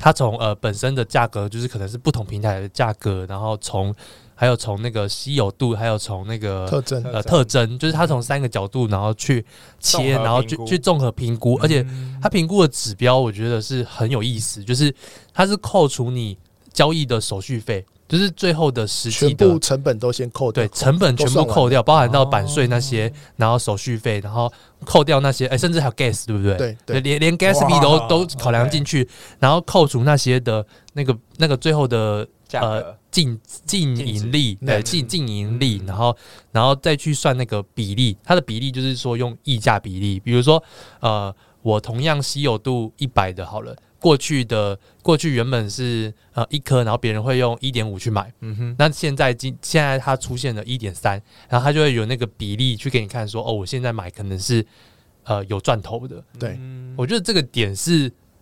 它从呃本身的价格，就是可能是不同平台的价格，然后从还有从那个稀有度，还有从那个特征呃特征，就是它从三个角度，然后去切，然后去去综合评估，而且它评估的指标，我觉得是很有意思，就是它是扣除你交易的手续费。就是最后的实际的全部成本都先扣掉，对，成本全部扣掉，包含到版税那些，然后手续费，然后扣掉那些，哎，甚至还有 gas，对不对？对对，连连 gas fee 都都考量进去，然后扣除那些的那个那个最后的呃净净盈利，对，净净盈利，然后然后再去算那个比例，它的比例就是说用溢价比例，比如说呃，我同样稀有度一百的，好了。过去的过去原本是呃一颗，然后别人会用一点五去买，嗯哼，那现在今现在它出现了一点三，然后它就会有那个比例去给你看说，哦，我现在买可能是呃有赚头的，对，我觉得这个点是。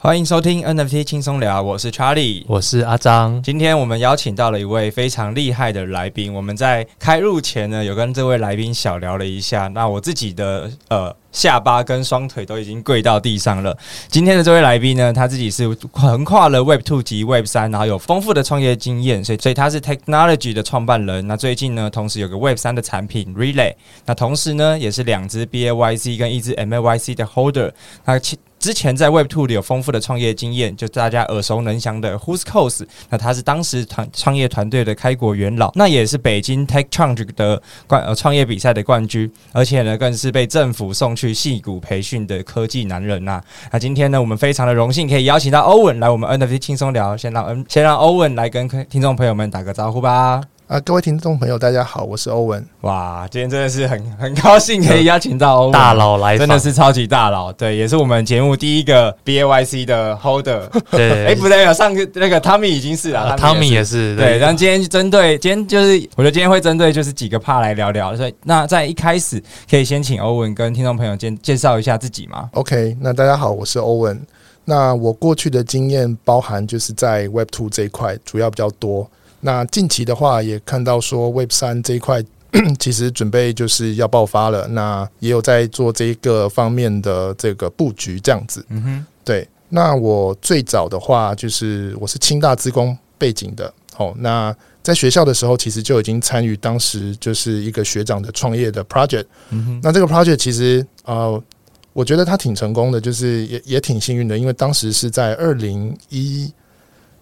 欢迎收听 NFT 轻松聊，我是 Charlie，我是阿张。今天我们邀请到了一位非常厉害的来宾。我们在开录前呢，有跟这位来宾小聊了一下。那我自己的呃下巴跟双腿都已经跪到地上了。今天的这位来宾呢，他自己是横跨了 Web Two 及 Web 三，然后有丰富的创业经验，所以所以他是 Technology 的创办人。那最近呢，同时有个 Web 三的产品 Relay，那同时呢，也是两只 BAYC 跟一只 MAYC 的 Holder。那其之前在 Web Two 里有丰富的创业经验，就大家耳熟能详的 Whose Cause，那他是当时团创业团队的开国元老，那也是北京 Tech Change 的冠呃创业比赛的冠军，而且呢更是被政府送去戏谷培训的科技男人呐、那今天呢，我们非常的荣幸可以邀请到欧文来我们 NFT 轻松聊，先让嗯先让欧文来跟听众朋友们打个招呼吧。啊，各位听众朋友，大家好，我是欧文。哇，今天真的是很 很高兴可以邀请到欧文大佬来，真的是超级大佬。对，也是我们节目第一个 BAYC 的 Holder。对，哎，不对，有上个那个 Tommy 已经是了，Tommy 也是。对，然后今天针对今天就是，我觉得今天会针对就是几个 part 来聊聊。所以，那在一开始可以先请欧文跟听众朋友介介绍一下自己吗？OK，那大家好，我是欧文。那我过去的经验包含就是在 Web Two 这一块，主要比较多。那近期的话，也看到说 Web 三这一块 其实准备就是要爆发了，那也有在做这一个方面的这个布局，这样子。嗯哼，对。那我最早的话，就是我是清大资工背景的，哦，那在学校的时候，其实就已经参与当时就是一个学长的创业的 project。嗯哼，那这个 project 其实呃，我觉得他挺成功的，就是也也挺幸运的，因为当时是在二零一，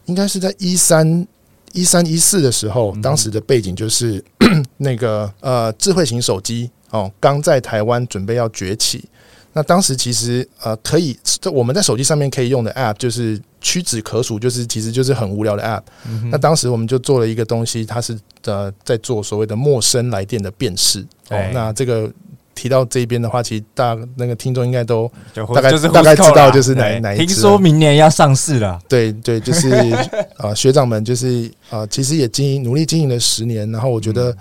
应该是在一三。一三一四的时候，当时的背景就是 那个呃，智慧型手机哦，刚在台湾准备要崛起。那当时其实呃，可以我们在手机上面可以用的 App 就是屈指可数，就是其实就是很无聊的 App。那当时我们就做了一个东西，它是呃在做所谓的陌生来电的辨识。哦，那这个。提到这边的话，其实大那个听众应该都大概大概知道就是哪哪一支。听说明年要上市了，对对，就是啊、呃，学长们就是啊、呃，其实也经营努力经营了十年，然后我觉得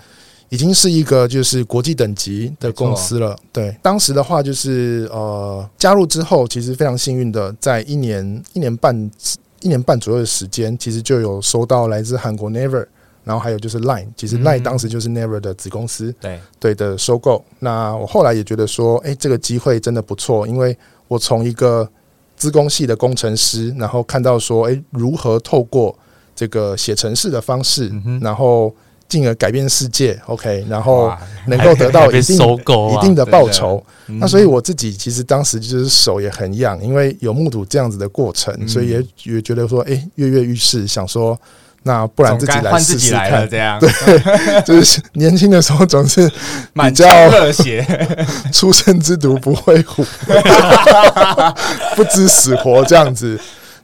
已经是一个就是国际等级的公司了。对，当时的话就是呃，加入之后，其实非常幸运的，在一年一年半一年半左右的时间，其实就有收到来自韩国 Naver。然后还有就是 Line，其实 Line 当时就是 Naver 的子公司，对对的收购。那我后来也觉得说，哎，这个机会真的不错，因为我从一个资工系的工程师，然后看到说，哎，如何透过这个写程式的方式，然后进而改变世界，OK，然后能够得到一定收购一定的报酬。那所以我自己其实当时就是手也很痒，因为有目睹这样子的过程，所以也也觉得说，哎，跃跃欲试，想说。那不然自己来试试看，这样对，就是年轻的时候总是比较热血，初生之犊不畏虎，不知死活这样子。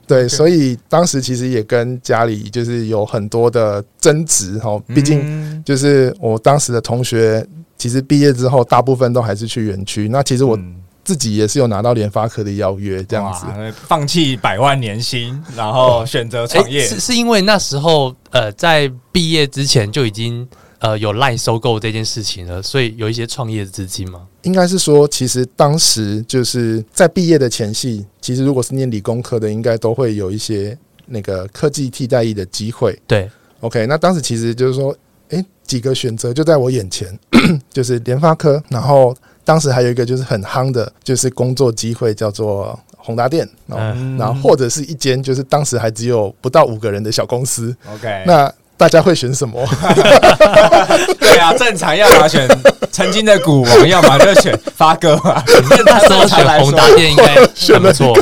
对，所以当时其实也跟家里就是有很多的争执哈，毕竟就是我当时的同学，其实毕业之后大部分都还是去园区。那其实我。自己也是有拿到联发科的邀约，这样子放弃百万年薪，然后选择创业，是是因为那时候呃，在毕业之前就已经呃有 LINE 收购这件事情了，所以有一些创业资金吗？应该是说，其实当时就是在毕业的前夕，其实如果是念理工科的，应该都会有一些那个科技替代役的机会。对，OK，那当时其实就是说，诶，几个选择就在我眼前，就是联发科，然后当时还有一个就是很夯的，就是工作机会叫做。宏达电，然后或者是一间就是当时还只有不到五个人的小公司。OK，那大家会选什么？对啊，正常要么选曾经的股王，要么就选发哥嘛。那时候选宏达电应该选不错，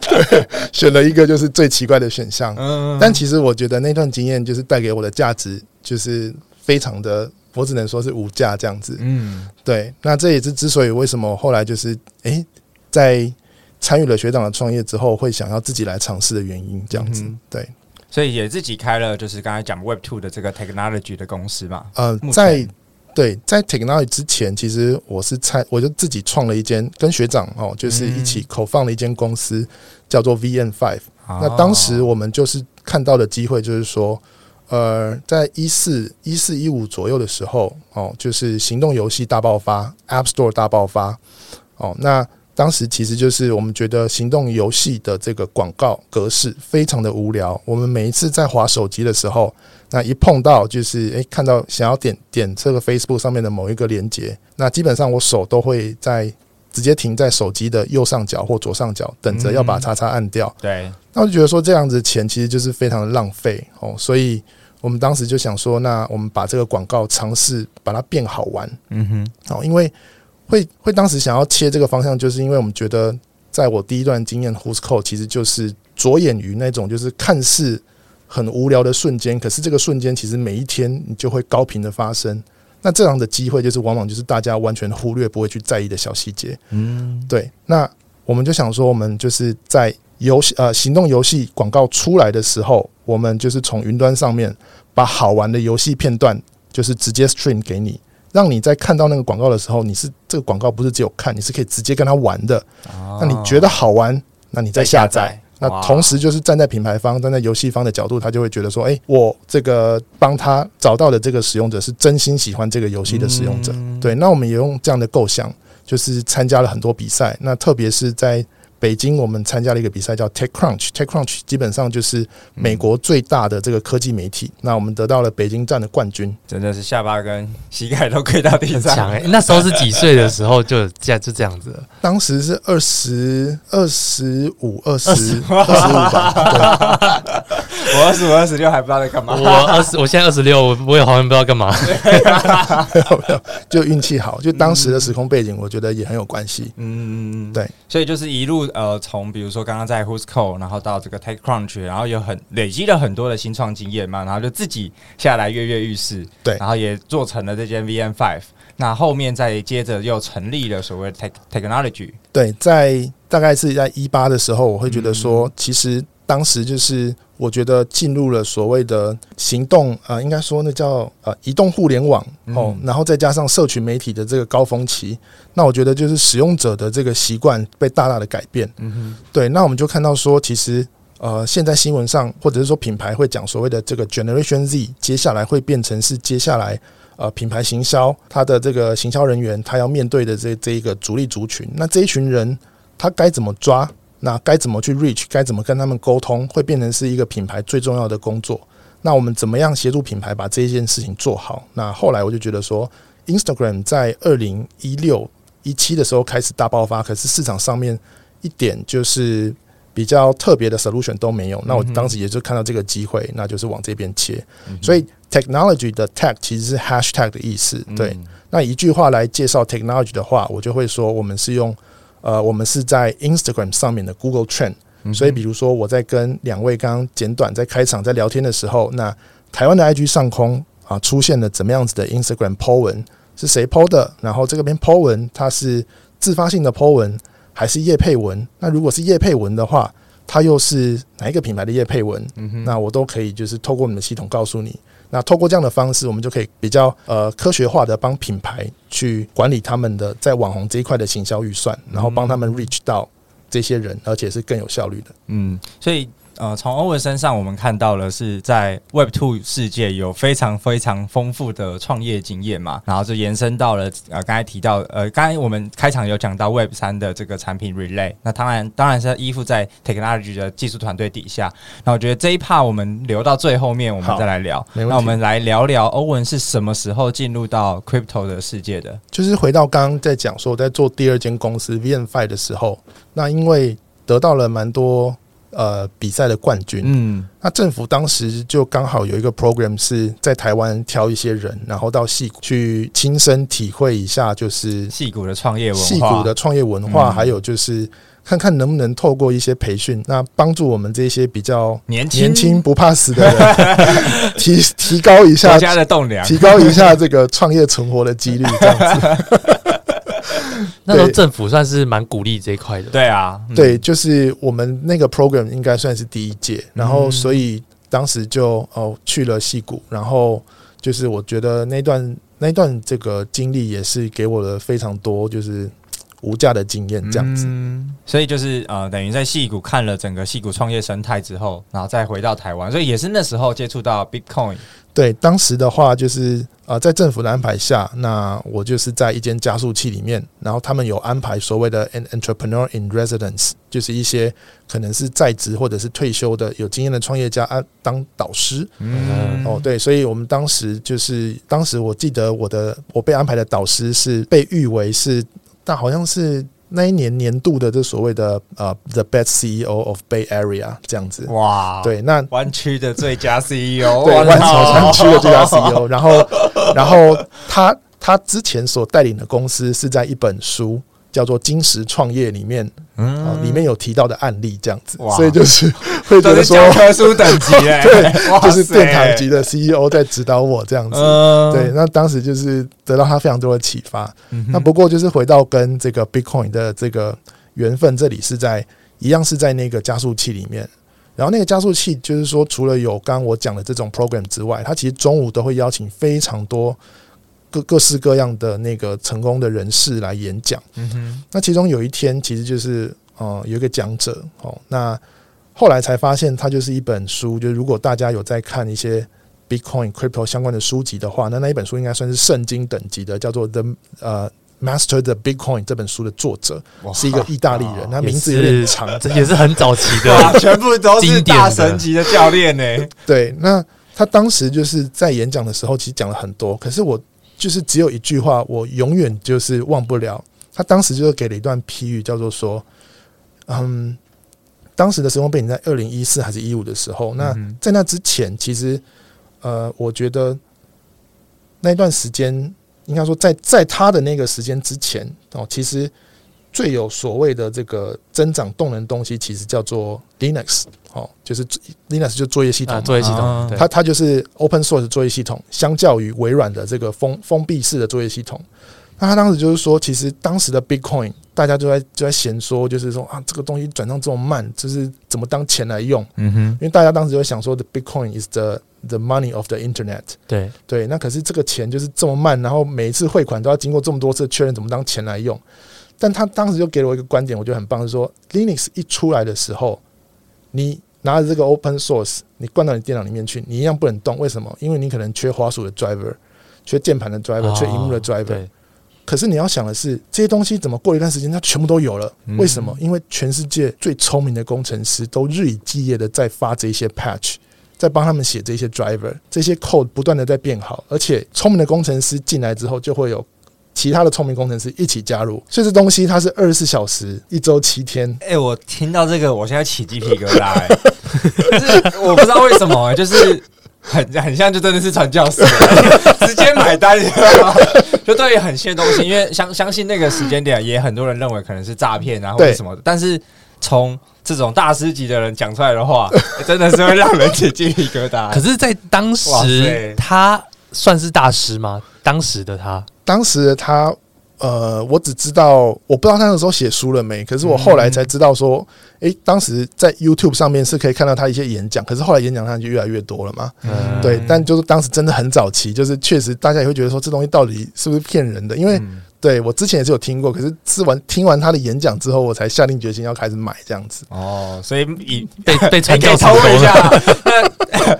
对，选了一个就是最奇怪的选项。嗯，但其实我觉得那段经验就是带给我的价值就是非常的，我只能说是无价这样子。嗯，对。那这也是之所以为什么后来就是哎在。参与了学长的创业之后，会想要自己来尝试的原因，这样子、嗯、对，所以也自己开了，就是刚才讲 Web Two 的这个 Technology 的公司嘛。呃，在对在 Technology 之前，其实我是参，我就自己创了一间，跟学长哦，就是一起 co-found 了一间公司，叫做 VN Five。那当时我们就是看到的机会，就是说，呃，在一四一四一五左右的时候，哦，就是行动游戏大爆发，App Store 大爆发，哦，那。当时其实就是我们觉得行动游戏的这个广告格式非常的无聊。我们每一次在划手机的时候，那一碰到就是诶，看到想要点点这个 Facebook 上面的某一个链接，那基本上我手都会在直接停在手机的右上角或左上角，等着要把叉叉按掉。对，那我就觉得说这样子钱其实就是非常的浪费哦，所以我们当时就想说，那我们把这个广告尝试把它变好玩。嗯哼，哦，因为。会会当时想要切这个方向，就是因为我们觉得，在我第一段经验，Who's Code 其实就是着眼于那种就是看似很无聊的瞬间，可是这个瞬间其实每一天你就会高频的发生。那这样的机会就是往往就是大家完全忽略、不会去在意的小细节。嗯，对。那我们就想说，我们就是在游戏呃行动游戏广告出来的时候，我们就是从云端上面把好玩的游戏片段，就是直接 stream 给你。让你在看到那个广告的时候，你是这个广告不是只有看，你是可以直接跟他玩的。那你觉得好玩，那你再下载。那同时就是站在品牌方、站在游戏方的角度，他就会觉得说：“诶，我这个帮他找到的这个使用者是真心喜欢这个游戏的使用者。”对，那我们也用这样的构想，就是参加了很多比赛。那特别是在。北京，我们参加了一个比赛，叫 TechCrunch。TechCrunch 基本上就是美国最大的这个科技媒体。嗯、那我们得到了北京站的冠军，真的是下巴跟膝盖都跪到地上。强诶，那时候是几岁的时候就这样就这样子了？当时是二十二十五、二十二十五吧。我二十五、二十六还不知道在干嘛。我二十，我现在二十六，我也好像不知道干嘛。没 有没有，就运气好。就当时的时空背景，我觉得也很有关系。嗯，对。所以就是一路。呃，从比如说刚刚在 Who's Call，然后到这个 TechCrunch，然后有很累积了很多的新创经验嘛，然后就自己下来跃跃欲试，对，然后也做成了这间 VM Five 那后面再接着又成立了所谓的 Tech Technology，对，在大概是在一八的时候，我会觉得说，嗯、其实。当时就是我觉得进入了所谓的行动啊、呃，应该说那叫呃移动互联网哦，然后再加上社群媒体的这个高峰期，那我觉得就是使用者的这个习惯被大大的改变。嗯哼，对，那我们就看到说，其实呃现在新闻上或者是说品牌会讲所谓的这个 Generation Z，接下来会变成是接下来呃品牌行销它的这个行销人员他要面对的这这一个主力族群，那这一群人他该怎么抓？那该怎么去 reach？该怎么跟他们沟通？会变成是一个品牌最重要的工作。那我们怎么样协助品牌把这件事情做好？那后来我就觉得说，Instagram 在二零一六一七的时候开始大爆发，可是市场上面一点就是比较特别的 solution 都没有。那我当时也就看到这个机会，那就是往这边切。所以 technology 的 tag 其实是 hashtag 的意思。对，那一句话来介绍 technology 的话，我就会说，我们是用。呃，我们是在 Instagram 上面的 Google Trend，所以比如说我在跟两位刚刚简短在开场在聊天的时候，那台湾的 IG 上空啊出现了怎么样子的 Instagram po 文，是谁 po 的？然后这个边 po 文它是自发性的 po 文还是叶配文？那如果是叶配文的话，它又是哪一个品牌的叶配文？嗯那我都可以就是透过你们系统告诉你。那透过这样的方式，我们就可以比较呃科学化的帮品牌去管理他们的在网红这一块的行销预算，然后帮他们 reach 到这些人，而且是更有效率的。嗯，所以呃，从欧文身上我们看到了是在 Web Two 世界有非常非常丰富的创业经验嘛，然后就延伸到了呃刚才提到呃刚才我们开场有讲到 Web 三的这个产品 Relay，那当然当然是依附在 Technology 的技术团队底下。那我觉得这一 part 我们留到最后面我们再来聊。那我们来聊聊欧文是什么时候进入到 Crypto 的世界的？就是回到刚刚在讲说我在做第二间公司 VNFi 的时候，那因为得到了蛮多。呃，比赛的冠军。嗯，那政府当时就刚好有一个 program 是在台湾挑一些人，然后到戏谷去亲身体会一下，就是戏谷的创业文化，戏谷的创业文化，还有就是看看能不能透过一些培训，那帮助我们这些比较年轻、年轻不怕死的人，提提高一下国家的栋梁，提高一下这个创业存活的几率，这样子。那时候政府算是蛮鼓励这一块的，对啊，对，就是我们那个 program 应该算是第一届，然后所以当时就哦去了戏谷，然后就是我觉得那段那段这个经历也是给我了非常多就是无价的经验，这样子。所以就是呃，等于在戏谷看了整个戏谷创业生态之后，然后再回到台湾，所以也是那时候接触到 Bitcoin。对，当时的话就是呃，在政府的安排下，那我就是在一间加速器里面，然后他们有安排所谓的 an entrepreneur in residence，就是一些可能是在职或者是退休的有经验的创业家啊当导师。嗯，哦，对，所以我们当时就是当时我记得我的我被安排的导师是被誉为是，但好像是。那一年年度的这所谓的呃，the best CEO of Bay Area 这样子，哇，对，那湾区的最佳 CEO，对，湾湾区的最佳 CEO，然后，然后他他之前所带领的公司是在一本书。叫做金石创业里面，嗯，里面有提到的案例这样子，所以就是 会觉得说特殊等级，对，就是殿堂级的 CEO 在指导我这样子，对，那当时就是得到他非常多的启发。那不过就是回到跟这个 Bitcoin 的这个缘分，这里是在一样是在那个加速器里面，然后那个加速器就是说，除了有刚刚我讲的这种 program 之外，它其实中午都会邀请非常多。各各式各样的那个成功的人士来演讲，嗯哼，那其中有一天其实就是呃有一个讲者哦，那后来才发现他就是一本书，就是如果大家有在看一些 Bitcoin Crypto 相关的书籍的话，那那一本书应该算是圣经等级的，叫做 The 呃 Master the Bitcoin 这本书的作者是一个意大利人，他名字有点长，这也是很早期的，全部都是大神级的教练呢。对，那他当时就是在演讲的时候，其实讲了很多，可是我。就是只有一句话，我永远就是忘不了。他当时就是给了一段批语，叫做说，嗯，当时的时空背景在二零一四还是一五的时候，那在那之前，其实呃，我觉得那段时间应该说在在他的那个时间之前哦，其实。最有所谓的这个增长动能东西，其实叫做 Linux，哦，就是 Linux 就作业系统，作业系统，它它就是 Open Source 作业系统，相较于微软的这个封封闭式的作业系统。那他当时就是说，其实当时的 Bitcoin 大家就在就在闲说，就是说啊，这个东西转账这么慢，就是怎么当钱来用？嗯哼，因为大家当时就会想说，the Bitcoin is the the money of the Internet。对对，那可是这个钱就是这么慢，然后每一次汇款都要经过这么多次确认，怎么当钱来用？但他当时就给了我一个观点，我觉得很棒，是说 Linux 一出来的时候，你拿着这个 Open Source，你灌到你电脑里面去，你一样不能动。为什么？因为你可能缺滑鼠的 driver，缺键盘的 driver，缺荧幕的 driver。可是你要想的是，这些东西怎么过一段时间，它全部都有了？为什么？因为全世界最聪明的工程师都日以继夜的在发这些 patch，在帮他们写这些 driver，这些 code 不断的在变好，而且聪明的工程师进来之后就会有。其他的聪明工程师一起加入，所以这东西它是二十四小时、一周七天。哎，我听到这个，我现在起鸡皮疙瘩。哎，就是我不知道为什么，就是很很像，就真的是传教士，直接买单，就对于很新的东西，因为相相信那个时间点，也很多人认为可能是诈骗啊，或者什么的。但是从这种大师级的人讲出来的话，真的是会让人起鸡皮疙瘩。可是，在当时，他算是大师吗？当时的他。当时他，呃，我只知道，我不知道他那时候写书了没。可是我后来才知道说，诶、欸，当时在 YouTube 上面是可以看到他一些演讲。可是后来演讲上就越来越多了嘛。嗯、对，但就是当时真的很早期，就是确实大家也会觉得说，这东西到底是不是骗人的？因为对我之前也是有听过，可是吃完听完他的演讲之后，我才下定决心要开始买这样子。哦，所以以被被传教成功 一下。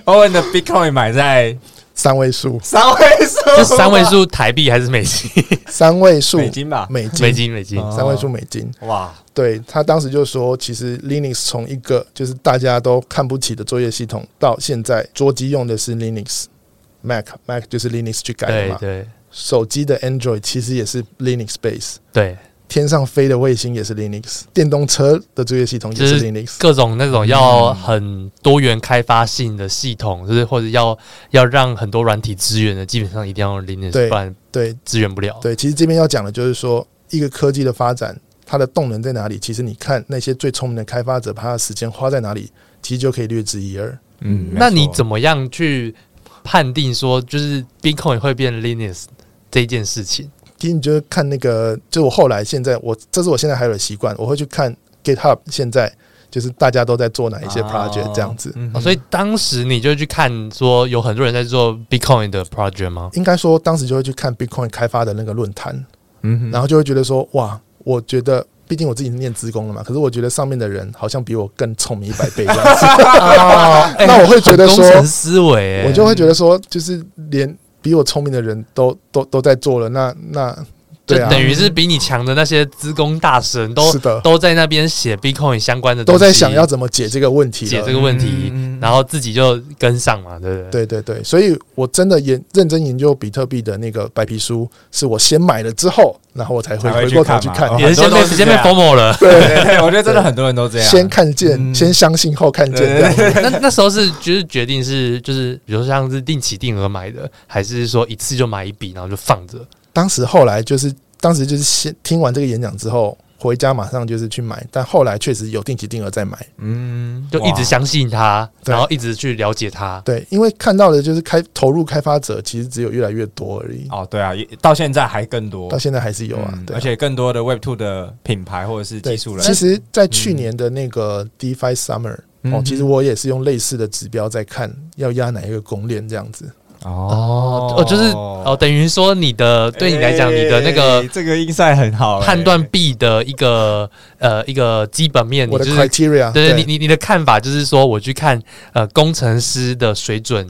欧文 的 Bitcoin 买在三位数，三位数，是三位数台币还是美金？三位数。美金吧，美金，美金，美金，三位数美金。哇，对他当时就说，其实 Linux 从一个就是大家都看不起的作业系统，到现在桌机用的是 Linux，Mac，Mac 就是 Linux 去改的嘛。对。手机的 Android 其实也是 Linux base，对，天上飞的卫星也是 Linux，电动车的作业系统也是 Linux，各种那种要很多元开发性的系统，就是或者要要让很多软体资源的，基本上一定要用 Linux，不然对支援不了。对，其实这边要讲的就是说，一个科技的发展，它的动能在哪里？其实你看那些最聪明的开发者，把他的时间花在哪里，其实就可以略知一二。嗯，那你怎么样去判定说，就是 Bitcoin 会变 Linux？这一件事情，其实你就看那个，就我后来现在我，这是我现在还有的习惯，我会去看 GitHub，现在就是大家都在做哪一些 project 这样子，哦，所以当时你就去看说有很多人在做 Bitcoin 的 project 吗？应该说当时就会去看 Bitcoin 开发的那个论坛，嗯，然后就会觉得说哇，我觉得毕竟我自己是念职工了嘛，可是我觉得上面的人好像比我更聪明一百倍这样子，哦，那我会觉得说思维，我就会觉得说就是连。比我聪明的人都都都在做了，那那等于是比你强的那些资工大神都是的，都在那边写 Bitcoin 相关的，都在想要怎么解这个问题，解这个问题，嗯、然后自己就跟上嘛，对不对？对对对，所以我真的研认真研究比特币的那个白皮书，是我先买了之后，然后我才会回过头去看，也是先被时间被 FOMO 了。对，对，对，我觉得真的很多人都这样，先看见，嗯、先相信后看见。那那时候是就是决定是就是，比如说像是定期定额买的，还是说一次就买一笔，然后就放着？当时后来就是。当时就是先听完这个演讲之后，回家马上就是去买，但后来确实有定期定额在买，嗯，就一直相信他，然后一直去了解他，对，因为看到的就是开投入开发者其实只有越来越多而已。哦，对啊，到现在还更多，到现在还是有啊，而且更多的 Web Two 的品牌或者是技术人。其实，在去年的那个 DeFi Summer，哦，其实我也是用类似的指标在看要压哪一个公链这样子。哦哦，就是哦，等于说你的对你来讲，你的那个这个 insight 很好，判断 B 的一个呃一个基本面，我的 criteria，对你你你的看法就是说，我去看呃工程师的水准。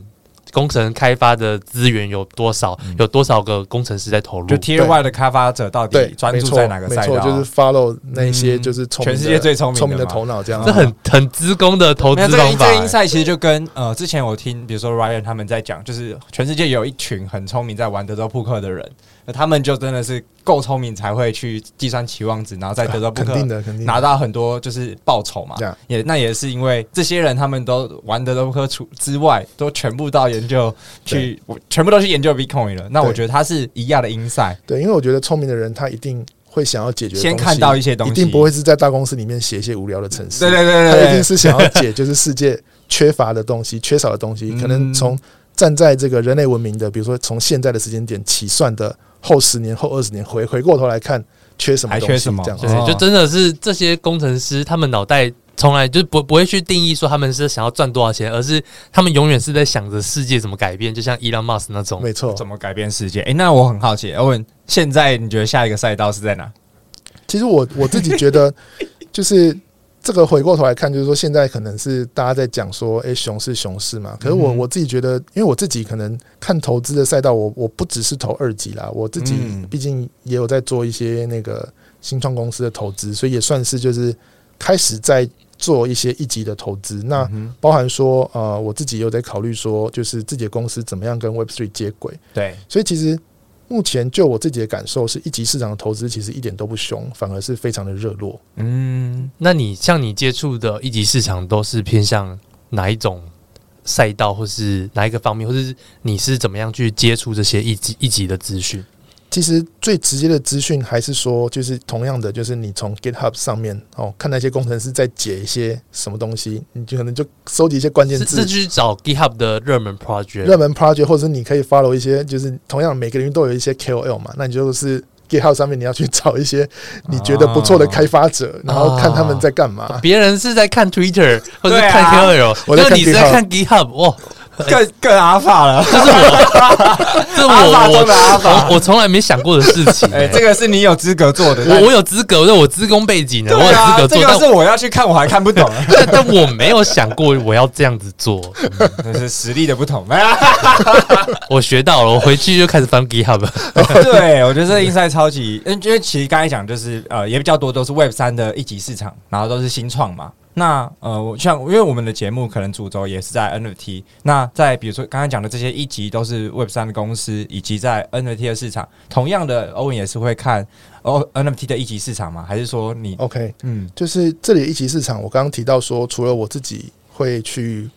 工程开发的资源有多少？有多少个工程师在投入？就 Tier Y 的开发者到底专注在哪个赛道？没错，就是 follow 那些就是全世界最聪明聪明的头脑这样。这很很资工的投资方法。这个 insight 其实就跟呃，之前我听比如说 Ryan 他们在讲，就是全世界有一群很聪明在玩德州扑克的人。那他们就真的是够聪明，才会去计算期望值，然后在德州扑克拿到很多就是报酬嘛。也那也是因为这些人他们都玩德州扑克除之外，都全部到研究去，全部都去研究 Bitcoin 了。那我觉得他是一样的 insight。对，因为我觉得聪明的人他一定会想要解决，先看到一些东西，一定不会是在大公司里面写一些无聊的程式。对对对对，他一定是想要解就是世界缺乏的东西、缺少的东西，可能从站在这个人类文明的，比如说从现在的时间点起算的。后十年后二十年回回过头来看，缺什么东西？还缺什么？这样对，就真的是这些工程师，他们脑袋从来就不不会去定义说他们是想要赚多少钱，而是他们永远是在想着世界怎么改变，就像 Elon Musk 那种，没错，怎么改变世界？诶、欸，那我很好奇，欧文，现在你觉得下一个赛道是在哪？其实我我自己觉得 就是。这个回过头来看，就是说现在可能是大家在讲说，哎，熊市熊市嘛。可是我我自己觉得，因为我自己可能看投资的赛道，我我不只是投二级啦，我自己毕竟也有在做一些那个新创公司的投资，所以也算是就是开始在做一些一级的投资。那包含说，呃，我自己也有在考虑说，就是自己的公司怎么样跟 Web Three 接轨。对，所以其实。目前就我自己的感受是，一级市场的投资其实一点都不凶，反而是非常的热络。嗯，那你像你接触的一级市场都是偏向哪一种赛道，或是哪一个方面，或是你是怎么样去接触这些一级一级的资讯？其实最直接的资讯还是说，就是同样的，就是你从 GitHub 上面哦，看那些工程师在解一些什么东西，你就可能就收集一些关键字，是去找 GitHub 的热门 project，热门 project，或者是你可以 follow 一些，就是同样每个人都有一些 KOL 嘛，那你就是 GitHub 上面你要去找一些你觉得不错的开发者，然后看他们在干嘛。别人是在看 Twitter 或者看 KOL，我在看你是在看 GitHub 哇。更更阿法了，这是我，这是我我我我从来没想过的事情。哎，这个是你有资格做的，我我有资格，我我资工背景的，我有资格做。这个是我要去看，我还看不懂。但但我没有想过我要这样子做，那是实力的不同。我学到了，我回去就开始翻 GitHub。对，我觉得这 Inside 超级，因为其实刚才讲就是呃，也比较多都是 Web 三的一级市场，然后都是新创嘛。那呃，像因为我们的节目可能主轴也是在 NFT，那在比如说刚才讲的这些一级都是 Web 三的公司，以及在 NFT 的市场，同样的欧文也是会看哦 NFT 的一级市场吗？还是说你 OK？嗯，就是这里的一级市场，我刚刚提到说，除了我自己会去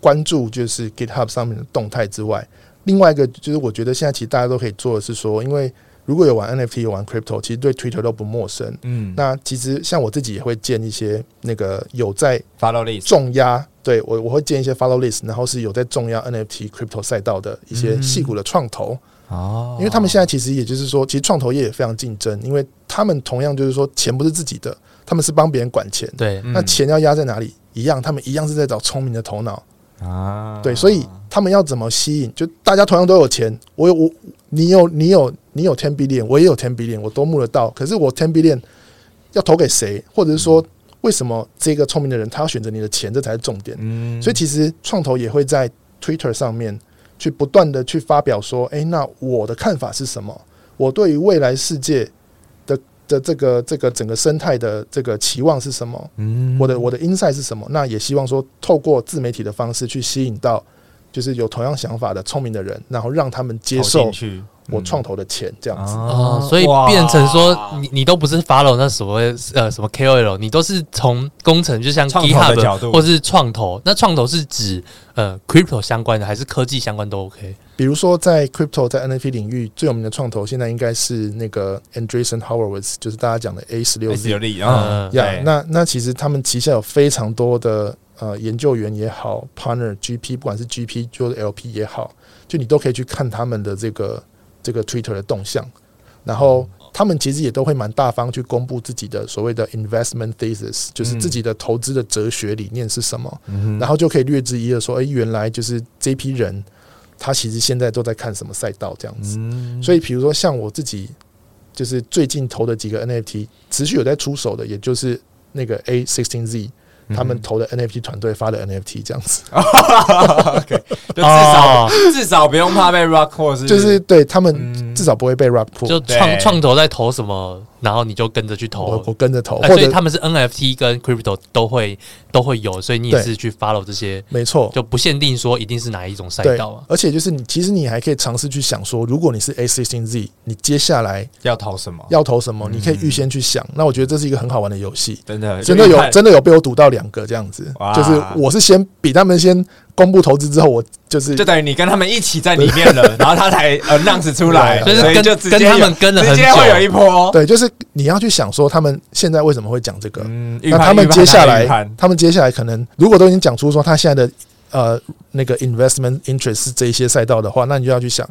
关注，就是 GitHub 上面的动态之外，另外一个就是我觉得现在其实大家都可以做的是说，因为如果有玩 NFT 有玩 Crypto，其实对 Twitter 都不陌生。嗯，那其实像我自己也会建一些那个有在 Follow List 重压，对我我会建一些 Follow List，然后是有在重压 NFT Crypto 赛道的一些细股的创投哦，因为他们现在其实也就是说，其实创投业也非常竞争，因为他们同样就是说钱不是自己的，他们是帮别人管钱。对，那钱要压在哪里？一样，他们一样是在找聪明的头脑啊。对，所以他们要怎么吸引？就大家同样都有钱，我有我。你有你有你有 ten billion，我也有 ten billion，我都募得到。可是我 ten billion 要投给谁，或者是说为什么这个聪明的人他要选择你的钱，这才是重点。嗯，所以其实创投也会在 Twitter 上面去不断的去发表说，诶，那我的看法是什么？我对于未来世界的的这个这个整个生态的这个期望是什么？嗯，我的我的 insight 是什么？那也希望说透过自媒体的方式去吸引到。就是有同样想法的聪明的人，然后让他们接受我创投的钱，这样子哦，所以变成说你你都不是 follow 那所谓呃什么 KOL，你都是从工程，就像 GitHub 的角度，或是创投。那创投是指呃 crypto 相关的，还是科技相关都 OK？比如说在 crypto 在 NFT 领域最有名的创投，现在应该是那个 Andreessen Horowitz，就是大家讲的 A 十六 Z 啊，呀，那那其实他们旗下有非常多的。呃，研究员也好，partner GP，不管是 GP 就是 LP 也好，就你都可以去看他们的这个这个 Twitter 的动向，然后他们其实也都会蛮大方去公布自己的所谓的 investment thesis，就是自己的投资的哲学理念是什么，然后就可以略知一二说，诶，原来就是这批人他其实现在都在看什么赛道这样子，所以比如说像我自己，就是最近投的几个 NFT 持续有在出手的，也就是那个 A16Z。他们投的 NFT 团队发的 NFT 这样子，OK，就至少至少不用怕被 rock 破是就是对他们至少不会被 rock 破就创创投在投什么。然后你就跟着去投，我，我跟着投，或者他们是 NFT 跟 Crypto 都会都会有，所以你也是去 follow 这些，没错，就不限定说一定是哪一种赛道啊。而且就是你，其实你还可以尝试去想说，如果你是 A C C Z，你接下来要投什么？要投什么？你可以预先去想。那我觉得这是一个很好玩的游戏，真的，真的有，真的有被我赌到两个这样子，就是我是先比他们先。公布投资之后，我就是就等于你跟他们一起在里面了，然后他才 announce 出来，所以就跟他们跟了很久，会有一波。对，就是你要去想说他们现在为什么会讲这个，嗯那他们接下来，他们接下来可能如果都已经讲出说他现在的呃那个 investment interest 是这一些赛道的话，那你就要去想，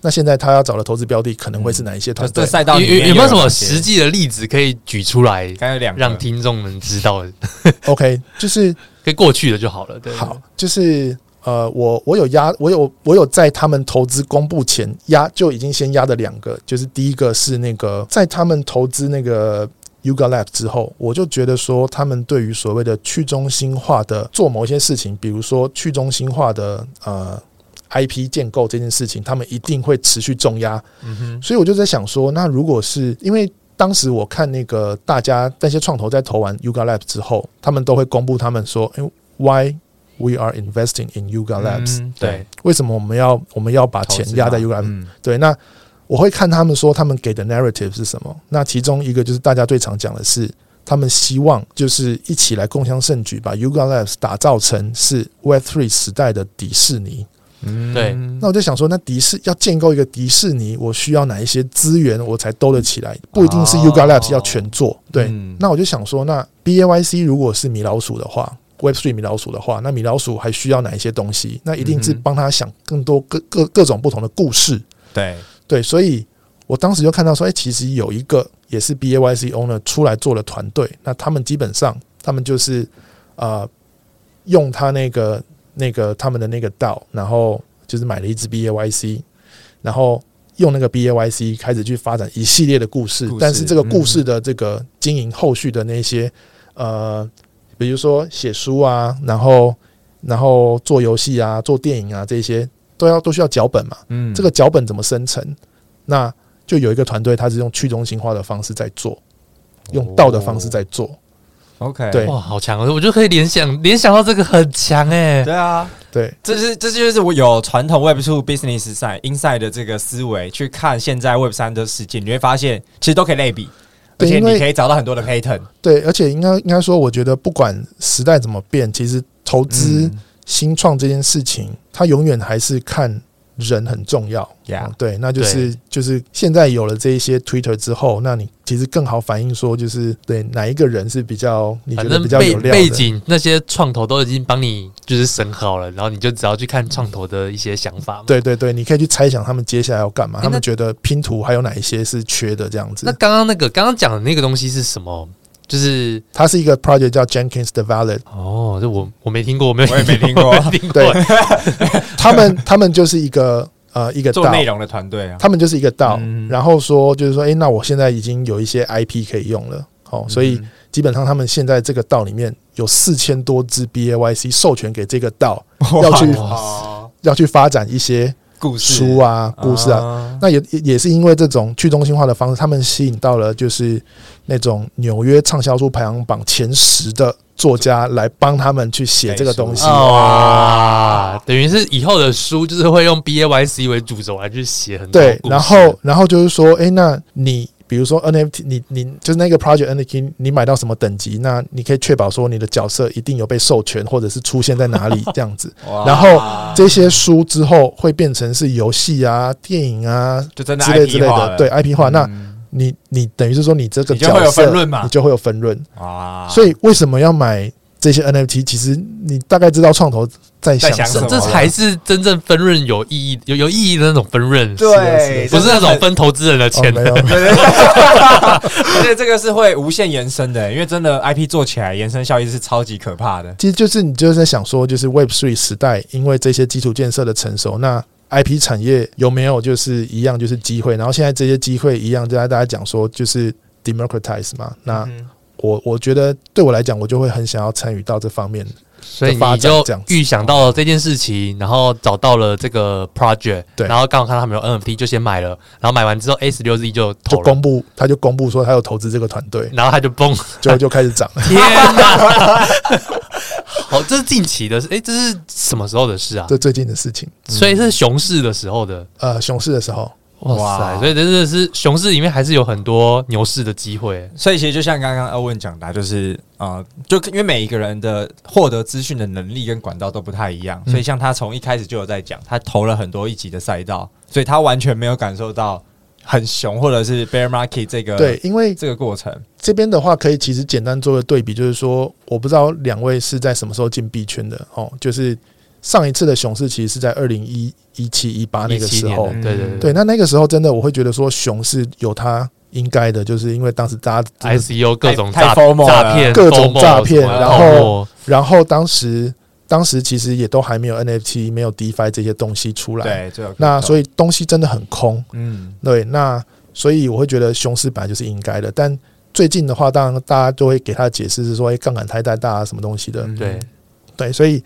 那现在他要找的投资标的可能会是哪一些？团队赛道有有没有什么实际的例子可以举出来，让听众们知道？OK，就是。可以过去的就好了。对，好，就是呃，我我有压，我有我有在他们投资公布前压就已经先压的两个，就是第一个是那个在他们投资那个 Yuga Lab 之后，我就觉得说他们对于所谓的去中心化的做某些事情，比如说去中心化的呃 IP 建构这件事情，他们一定会持续重压。嗯哼，所以我就在想说，那如果是因为。当时我看那个大家那些创投在投完 Yuga Labs 之后，他们都会公布他们说：“哎，Why we are investing in Yuga Labs？” 嗯，对，为什么我们要我们要把钱压在 Yuga 对，那我会看他们说他们给的 narrative 是什么。那其中一个就是大家最常讲的是，他们希望就是一起来共襄盛举，把 Yuga Labs 打造成是 Web Three 时代的迪士尼。嗯，对。那我就想说，那迪士要建构一个迪士尼，我需要哪一些资源，我才兜得起来？不一定是 Yuga Labs 要全做。对。那我就想说，那 B A Y C 如果是米老鼠的话，Web Three 米老鼠的话，那米老鼠还需要哪一些东西？那一定是帮他想更多各各各种不同的故事。对对，所以我当时就看到说，哎，其实有一个也是 B A Y C owner 出来做了团队，那他们基本上他们就是呃用他那个。那个他们的那个道，然后就是买了一支 BAYC，然后用那个 BAYC 开始去发展一系列的故事，故事但是这个故事的这个经营后续的那些、嗯、呃，比如说写书啊，然后然后做游戏啊，做电影啊，这些都要都需要脚本嘛。嗯，这个脚本怎么生成？那就有一个团队，他是用去中心化的方式在做，用道的方式在做。OK，对，哇，好强！我就可以联想联想到这个很强哎、欸。对啊，对，这是这就是我有传统 Web Two Business Side Inside 的这个思维去看现在 Web 三的世界，你会发现其实都可以类比，而且你可以找到很多的 pattern。对，而且应该应该说，我觉得不管时代怎么变，其实投资新创这件事情，嗯、它永远还是看。人很重要呀，对，那就是就是现在有了这一些 Twitter 之后，那你其实更好反映说，就是对哪一个人是比较你觉得比较有料的背景，那些创投都已经帮你就是审好了，然后你就只要去看创投的一些想法嘛。对对对，你可以去猜想他们接下来要干嘛，他们觉得拼图还有哪一些是缺的这样子。那刚刚那个刚刚讲的那个东西是什么？就是它是一个 project 叫 Jenkins the Valid。哦，这我我没听过，我没有，我也没听过。对，他们他们就是一个呃一个做内容的团队啊，他们就是一个道，然后说就是说，哎，那我现在已经有一些 IP 可以用了，哦，所以基本上他们现在这个道里面有四千多支 BAYC 授权给这个道，要去要去发展一些。故事。书啊，故事啊，那也也是因为这种去中心化的方式，他们吸引到了就是那种纽约畅销书排行榜前十的作家来帮他们去写这个东西。哇，等于是以后的书就是会用 BAYC 为主轴来去写很多对，然后然后就是说，哎，那你。比如说 NFT，你你就是那个 project NFT，你买到什么等级，那你可以确保说你的角色一定有被授权，或者是出现在哪里 这样子。然后这些书之后会变成是游戏啊、电影啊，之类之类的，对 IP 化。那你你等于是说你这个角色，你就会有分润啊。所以为什么要买？这些 NFT 其实你大概知道创投在想什么，这才是真正分润有意义、有有意义的那种分润。对，不是那种分投资人的钱。而且这个是会无限延伸的，因为真的 IP 做起来延伸效益是超级可怕的。其实就是你就是在想说，就是 Web Three 时代，因为这些基础建设的成熟，那 IP 产业有没有就是一样就是机会？然后现在这些机会一样，就在大家讲说就是 democratize 嘛，那。我我觉得对我来讲，我就会很想要参与到这方面，所以你就预想到了这件事情，然后找到了这个 project，对，然后刚好看到他们有 NFT，就先买了，然后买完之后十六 Z 就就公布，他就公布说他有投资这个团队，然后他就崩，就就开始涨。天哪！好，这是近期的，哎，这是什么时候的事啊？这最近的事情，所以是熊市的时候的，呃，熊市的时候。哇塞！所以真的是熊市里面还是有很多牛市的机会。所以其实就像刚刚 Owen 讲的，就是呃，就因为每一个人的获得资讯的能力跟管道都不太一样，所以像他从一开始就有在讲，他投了很多一级的赛道，所以他完全没有感受到很熊或者是 bear market 这个对，因为这个过程这边的话可以其实简单做个对比，就是说我不知道两位是在什么时候进币圈的哦，就是。上一次的熊市其实是在二零一一七一八那个时候，对对对，对，那那个时候真的我会觉得说熊市有它应该的，就是因为当时大家 ICO 各种诈诈骗，各种诈骗，然后然后当时当时其实也都还没有 NFT，没有 DeFi 这些东西出来，对，那所以东西真的很空，嗯，对，那所以我会觉得熊市本来就是应该的，但最近的话，当然大家都会给他的解释是说，哎，杠杆太大啊，什么东西的，对。对，所以。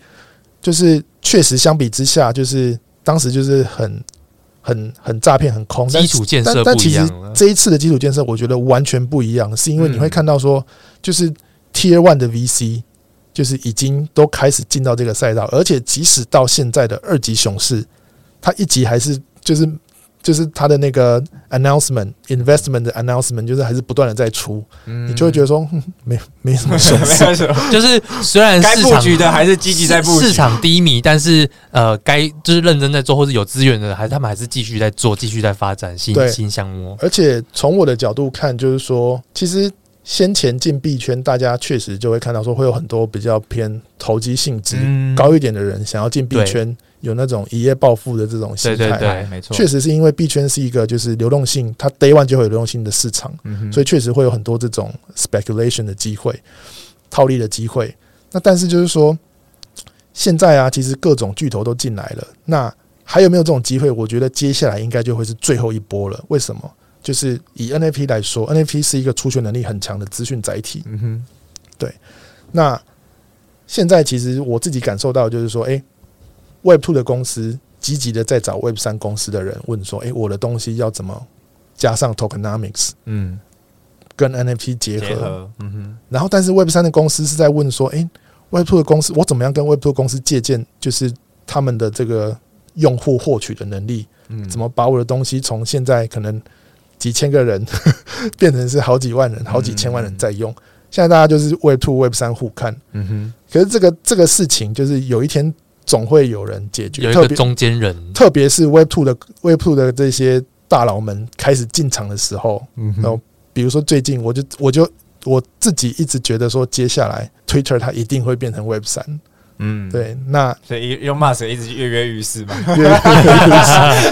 就是确实相比之下，就是当时就是很很很诈骗，很空。基础建设不一样。但其实这一次的基础建设，我觉得完全不一样，是因为你会看到说，就是 Tier One 的 VC，就是已经都开始进到这个赛道，而且即使到现在的二级熊市，它一级还是就是。就是他的那个 announcement investment 的 announcement，就是还是不断的在出，你就会觉得说 没没什么事，没什么，就是虽然该布局的还是积极在布局，市场低迷，但是呃，该就是认真在做或是有资源的，还是他们还是继续在做，继续在发展新新项目。而且从我的角度看，就是说，其实先前进币圈，大家确实就会看到说，会有很多比较偏投机性质高一点的人想要进币圈。有那种一夜暴富的这种心态，对对对，没错，确实是因为币圈是一个就是流动性，它 day one 就会有流动性的市场，所以确实会有很多这种 speculation 的机会、套利的机会。那但是就是说，现在啊，其实各种巨头都进来了，那还有没有这种机会？我觉得接下来应该就会是最后一波了。为什么？就是以 NFT 来说，NFT 是一个储存能力很强的资讯载体。嗯哼，对。那现在其实我自己感受到，就是说，诶，Web Two 的公司积极的在找 Web 三公司的人问说，诶，我的东西要怎么加上 Tokenomics？嗯，跟 NFT 结合。结合。嗯哼。然后，但是 Web 三的公司是在问说，诶，Web Two 的公司，我怎么样跟 Web Two 公司借鉴？就是他们的这个用户获取的能力，嗯，怎么把我的东西从现在可能。几千个人 变成是好几万人、好几千万人在用。现在大家就是 Web Two、Web 三互看。嗯哼。可是这个这个事情，就是有一天总会有人解决。有一个中间人，特别是 Web Two 的 Web Two 的这些大佬们开始进场的时候，嗯，然后比如说最近，我就我就我自己一直觉得说，接下来 Twitter 它一定会变成 Web 三。嗯，对。那所以用 Musk 一直跃跃欲试嘛。跃跃欲试。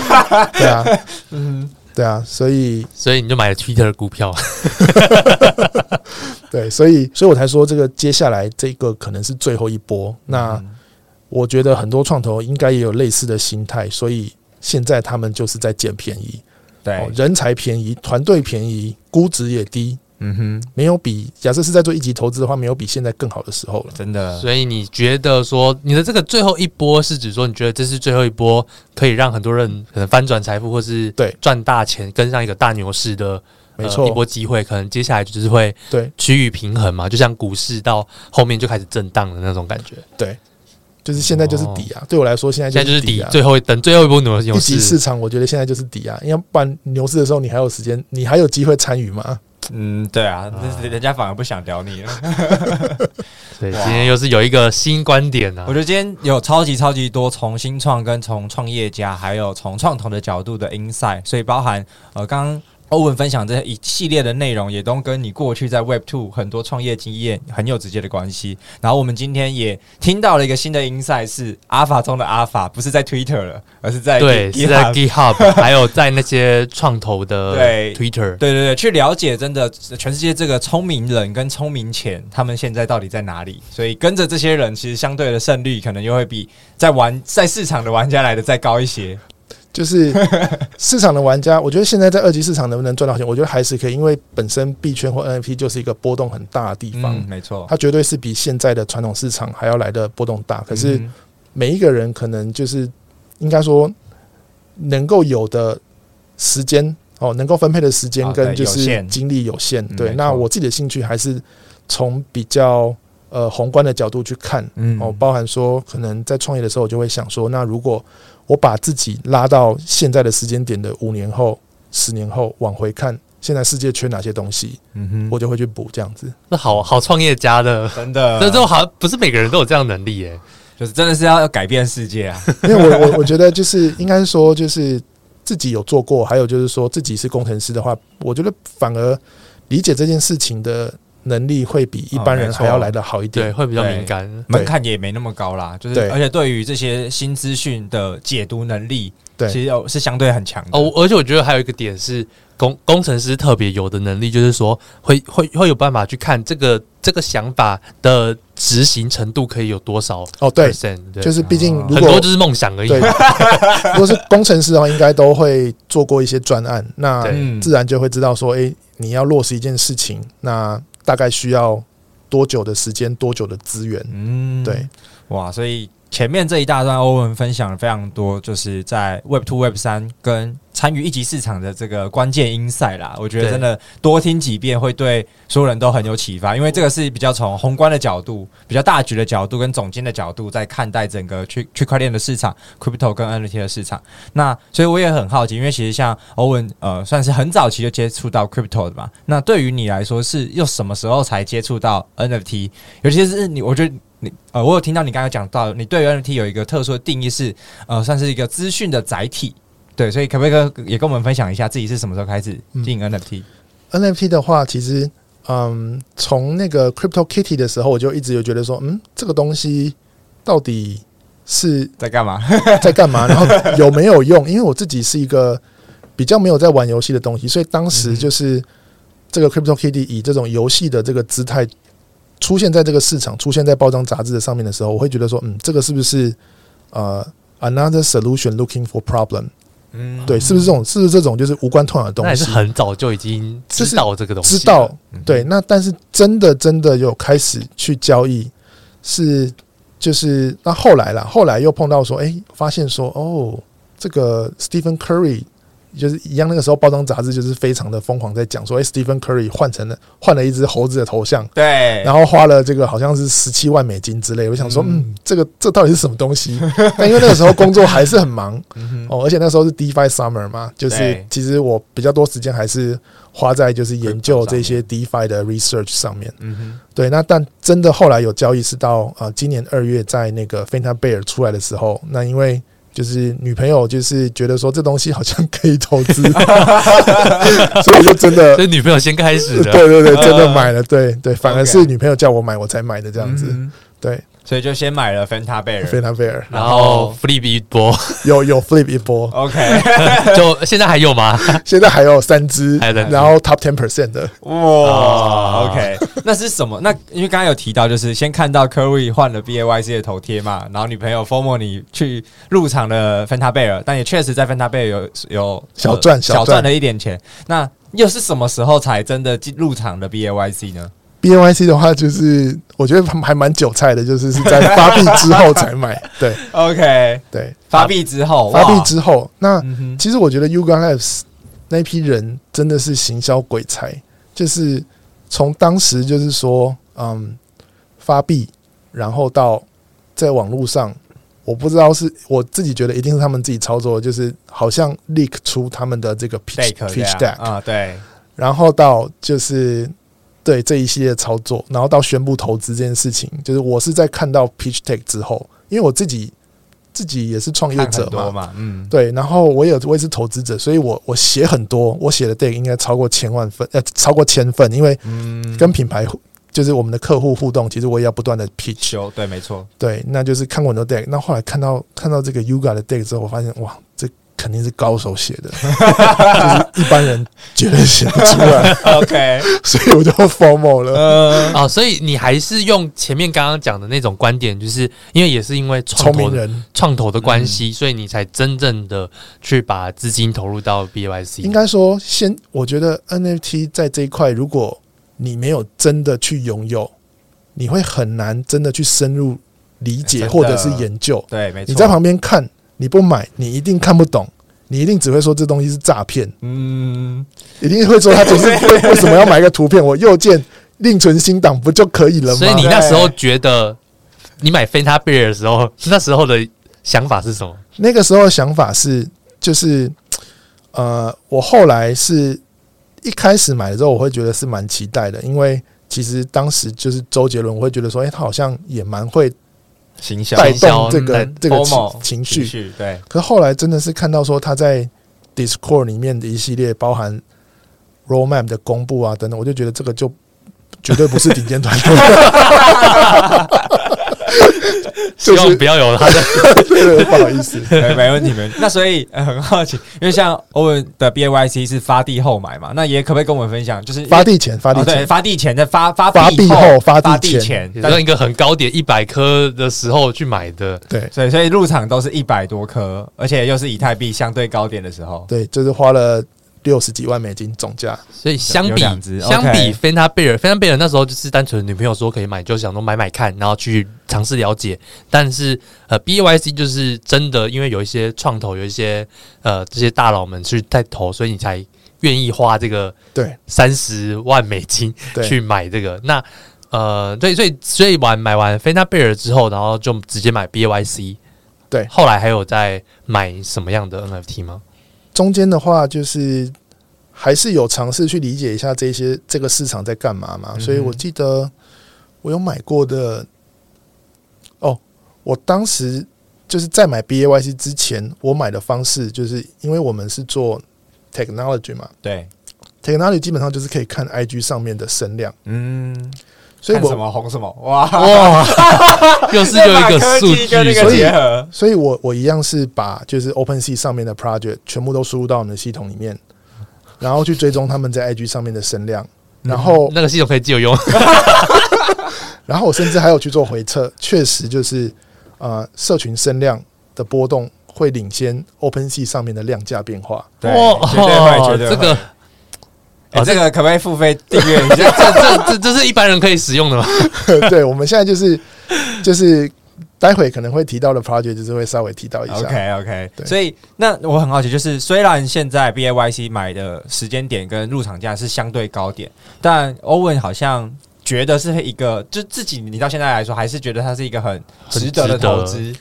对啊。嗯。对啊，所以所以你就买了 Twitter 的股票，对，所以所以我才说这个接下来这个可能是最后一波。那我觉得很多创投应该也有类似的心态，所以现在他们就是在捡便宜，对，人才便宜，团队便宜，估值也低。嗯哼，没有比假设是在做一级投资的话，没有比现在更好的时候了，真的。所以你觉得说你的这个最后一波是指说，你觉得这是最后一波可以让很多人可能翻转财富，或是对赚大钱，跟上一个大牛市的没错一波机会？可能接下来就是会对趋于平衡嘛，就像股市到后面就开始震荡的那种感觉。对，就是现在就是底啊。对我来说，现在现在就是底，最后等最后一波牛牛市一级市场，我觉得现在就是底啊。因为不然牛市的时候，你还有时间，你还有机会参与吗？嗯，对啊，人家反而不想聊你了。对，今天又是有一个新观点啊！我觉得今天有超级超级多从新创跟从创业家，还有从创投的角度的 insight，所以包含呃刚刚。欧文分享这一系列的内容，也都跟你过去在 Web Two 很多创业经验很有直接的关系。然后我们今天也听到了一个新的 insight，是 Alpha 中的 Alpha，不是在 Twitter 了，而是在对，是在 GitHub，还有在那些创投的 对 Twitter，对对对，去了解真的全世界这个聪明人跟聪明钱，他们现在到底在哪里？所以跟着这些人，其实相对的胜率可能又会比在玩在市场的玩家来的再高一些。就是市场的玩家，我觉得现在在二级市场能不能赚到钱，我觉得还是可以，因为本身币圈或 NFT 就是一个波动很大的地方，嗯，没错，它绝对是比现在的传统市场还要来的波动大。可是每一个人可能就是应该说能够有的时间哦，能够分配的时间跟就是精力有限，对。那我自己的兴趣还是从比较呃宏观的角度去看，哦，包含说可能在创业的时候，我就会想说，那如果我把自己拉到现在的时间点的五年后、十年后往回看，现在世界缺哪些东西，嗯哼，我就会去补这样子。那好好创业家的，真的，这都好像不是每个人都有这样能力耶，就是真的是要改变世界啊。因为我我我觉得就是应该说，就是自己有做过，还有就是说自己是工程师的话，我觉得反而理解这件事情的。能力会比一般人还要来的好一点，对，会比较敏感，门槛也没那么高啦。就是，而且对于这些新资讯的解读能力，对，其实是相对很强的。哦，而且我觉得还有一个点是工工程师特别有的能力，就是说会会会有办法去看这个这个想法的执行程度可以有多少。哦，对，就是毕竟很多就是梦想而已。如果是工程师的话，应该都会做过一些专案，那自然就会知道说，哎，你要落实一件事情，那。大概需要多久的时间，多久的资源？嗯，对，哇，所以前面这一大段欧文分享了非常多，就是在 Web Two、Web 三跟。参与一级市场的这个关键 insight 啦，我觉得真的多听几遍会对所有人都很有启发，因为这个是比较从宏观的角度、比较大局的角度跟总监的角度在看待整个区区块链的市场、crypto 跟 NFT 的市场。那所以我也很好奇，因为其实像欧文呃算是很早期就接触到 crypto 的嘛。那对于你来说，是又什么时候才接触到 NFT？尤其是你，我觉得你呃，我有听到你刚刚讲到，你对 NFT 有一个特殊的定义是呃，算是一个资讯的载体。对，所以可不可以也跟我们分享一下自己是什么时候开始进 NFT？NFT 的话，其实嗯，从那个 Crypto Kitty 的时候，我就一直有觉得说，嗯，这个东西到底是在干嘛？在干嘛？然后有没有用？因为我自己是一个比较没有在玩游戏的东西，所以当时就是这个 Crypto Kitty 以这种游戏的这个姿态出现在这个市场，出现在包装杂志的上面的时候，我会觉得说，嗯，这个是不是呃，another solution looking for problem？嗯，对，是不是这种？是不是这种就是无关痛痒的东西？那也是很早就已经知道这个东西，知道。对，那但是真的真的有开始去交易，是就是那后来啦，后来又碰到说，哎，发现说，哦，这个 Stephen Curry。就是一样，那个时候包装杂志就是非常的疯狂，在讲说，哎，Stephen Curry 换成了换了一只猴子的头像，对，然后花了这个好像是十七万美金之类。我想说，嗯，这个这到底是什么东西？但因为那个时候工作还是很忙嗯哦，而且那时候是 DeFi Summer 嘛，就是其实我比较多时间还是花在就是研究这些 DeFi 的 research 上面。嗯哼，对，那但真的后来有交易是到啊，今年二月在那个 Phanta Bear 出来的时候，那因为。就是女朋友，就是觉得说这东西好像可以投资，所以就真的，所以女朋友先开始的，对对对，真的买了，对对，反而是女朋友叫我买，我才买的这样子，对。所以就先买了 Phanta Bear，Phanta Bear，然后 flip 一波，有有 flip 一波，OK，就现在还有吗？现在还有三只，然后 top ten percent 的，哇，OK，那是什么？那因为刚刚有提到，就是先看到 Curry 换了 BAYC 的头贴嘛，然后女朋友 Formo 你去入场的 Phanta Bear，但也确实在 Phanta Bear 有有小赚小赚。了一点钱。那又是什么时候才真的进入场的 BAYC 呢？B N Y C 的话，就是我觉得还蛮韭菜的，就是是在 发币之后才买。对，OK，对，发币之后，发币之后，那其实我觉得 Yuga Labs 那批人真的是行销鬼才，就是从当时就是说，嗯，发币，然后到在网络上，我不知道是我自己觉得一定是他们自己操作，就是好像 leak 出他们的这个 pitch pitch deck 啊，对，然后到就是。对这一系列操作，然后到宣布投资这件事情，就是我是在看到 pitch deck 之后，因为我自己自己也是创业者嘛，嘛，嗯，对，然后我也我也是投资者，所以我我写很多，我写的 deck 应该超过千万份，呃，超过千份，因为跟品牌就是我们的客户互动，其实我也要不断的 pitch，对，没错，对，那就是看过很多 deck，那后来看到看到这个 yoga 的 deck 之后，我发现哇，这。肯定是高手写的，就是一般人绝对写不出来。OK，所以我就 formal 了。呃，哦，所以你还是用前面刚刚讲的那种观点，就是因为也是因为创投的创投的关系，所以你才真正的去把资金投入到 BAYC。应该说，先我觉得 NFT 在这一块，如果你没有真的去拥有，你会很难真的去深入理解或者是研究。对，没错。你在旁边看，你不买，你一定看不懂。你一定只会说这东西是诈骗，嗯，一定会说他总是为 为什么要买一个图片？我右键另存新档不就可以了吗？所以你那时候觉得你买 Phanta Bear 的时候，那时候的想法是什么？那个时候的想法是，就是呃，我后来是一开始买的时候，我会觉得是蛮期待的，因为其实当时就是周杰伦，我会觉得说，哎，他好像也蛮会。行销带动这个这个情绪，对。可是后来真的是看到说他在 Discord 里面的一系列包含 Roadmap 的公布啊等等，我就觉得这个就绝对不是顶尖团队。希望不要有他的，不好意思，没没问题，没问题。那所以很好奇，因为像欧文的 BAYC 是发地后买嘛，那也可不可以跟我们分享？就是发地前，发地前，发地前在发发发地后，发地前，用一个很高点一百颗的时候去买的，对，所以所以入场都是一百多颗，而且又是以太币相对高点的时候，对，就是花了。六十几万美金总价，所以相比相比 Phanta Bear，Phanta Bear 那时候就是单纯女朋友说可以买，就想说买买看，然后去尝试了解。但是呃，BAYC 就是真的，因为有一些创投，有一些呃这些大佬们去带投，所以你才愿意花这个对三十万美金去买这个。那呃，对，所以所以完买完 Phanta Bear 之后，然后就直接买 BAYC。对，后来还有在买什么样的 NFT 吗？中间的话，就是还是有尝试去理解一下这些这个市场在干嘛嘛。所以我记得我有买过的哦，我当时就是在买 BAYC 之前，我买的方式就是因为我们是做 technology 嘛，对，technology 基本上就是可以看 IG 上面的声量，嗯。所以我什么红什么哇哇，又是又一个 数据跟那个结合，所以我我一样是把就是 OpenSea 上面的 project 全部都输入到我们的系统里面，然后去追踪他们在 IG 上面的声量，然后那个系统可以借我用，然后我甚至还有去做回测，确实就是呃，社群声量的波动会领先 OpenSea 上面的量价变化。对，绝对会，绝对会。这个，哦，这个可不可以付费订阅一下？这这这这是一般人可以使用的吗？对，我们现在就是就是。待会可能会提到的 project 就是会稍微提到一下。OK OK，对所以那我很好奇，就是虽然现在 BAYC 买的时间点跟入场价是相对高点，但 Owen 好像觉得是一个，就自己你到现在来说还是觉得它是一个很值得的投资。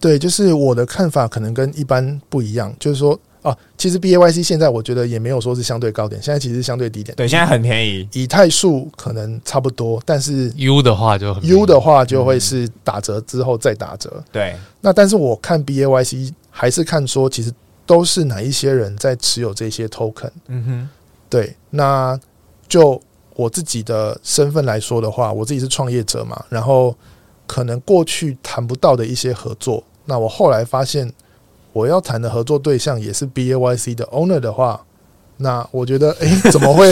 对，就是我的看法可能跟一般不一样，就是说。哦，其实 B A Y C 现在我觉得也没有说是相对高点，现在其实是相对低点。对，现在很便宜。以太数可能差不多，但是 U 的话就很 U 的话就会是打折之后再打折。对，那但是我看 B A Y C 还是看说，其实都是哪一些人在持有这些 token。嗯哼，对。那就我自己的身份来说的话，我自己是创业者嘛，然后可能过去谈不到的一些合作，那我后来发现。我要谈的合作对象也是 BAYC 的 owner 的话，那我觉得，哎、欸，怎么会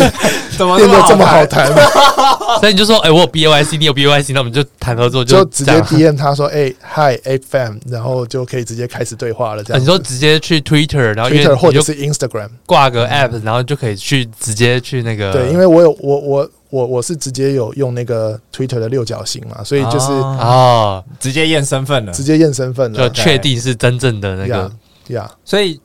怎么变得这么好谈？所以你就说，哎、欸，我有 BAYC，你有 BAYC，那我们就谈合作就，就直接 DM 他说，哎、欸、，Hi FM，然后就可以直接开始对话了。这样、啊，你说直接去 Twitter，然后 Twitter 或者是 Instagram 挂个 app，然后就可以去直接去那个。对，因为我有我我我我是直接有用那个 Twitter 的六角形嘛，所以就是啊，哦、直接验身份了，直接验身份了，就确定是真正的那个。呀，Yeah. 所以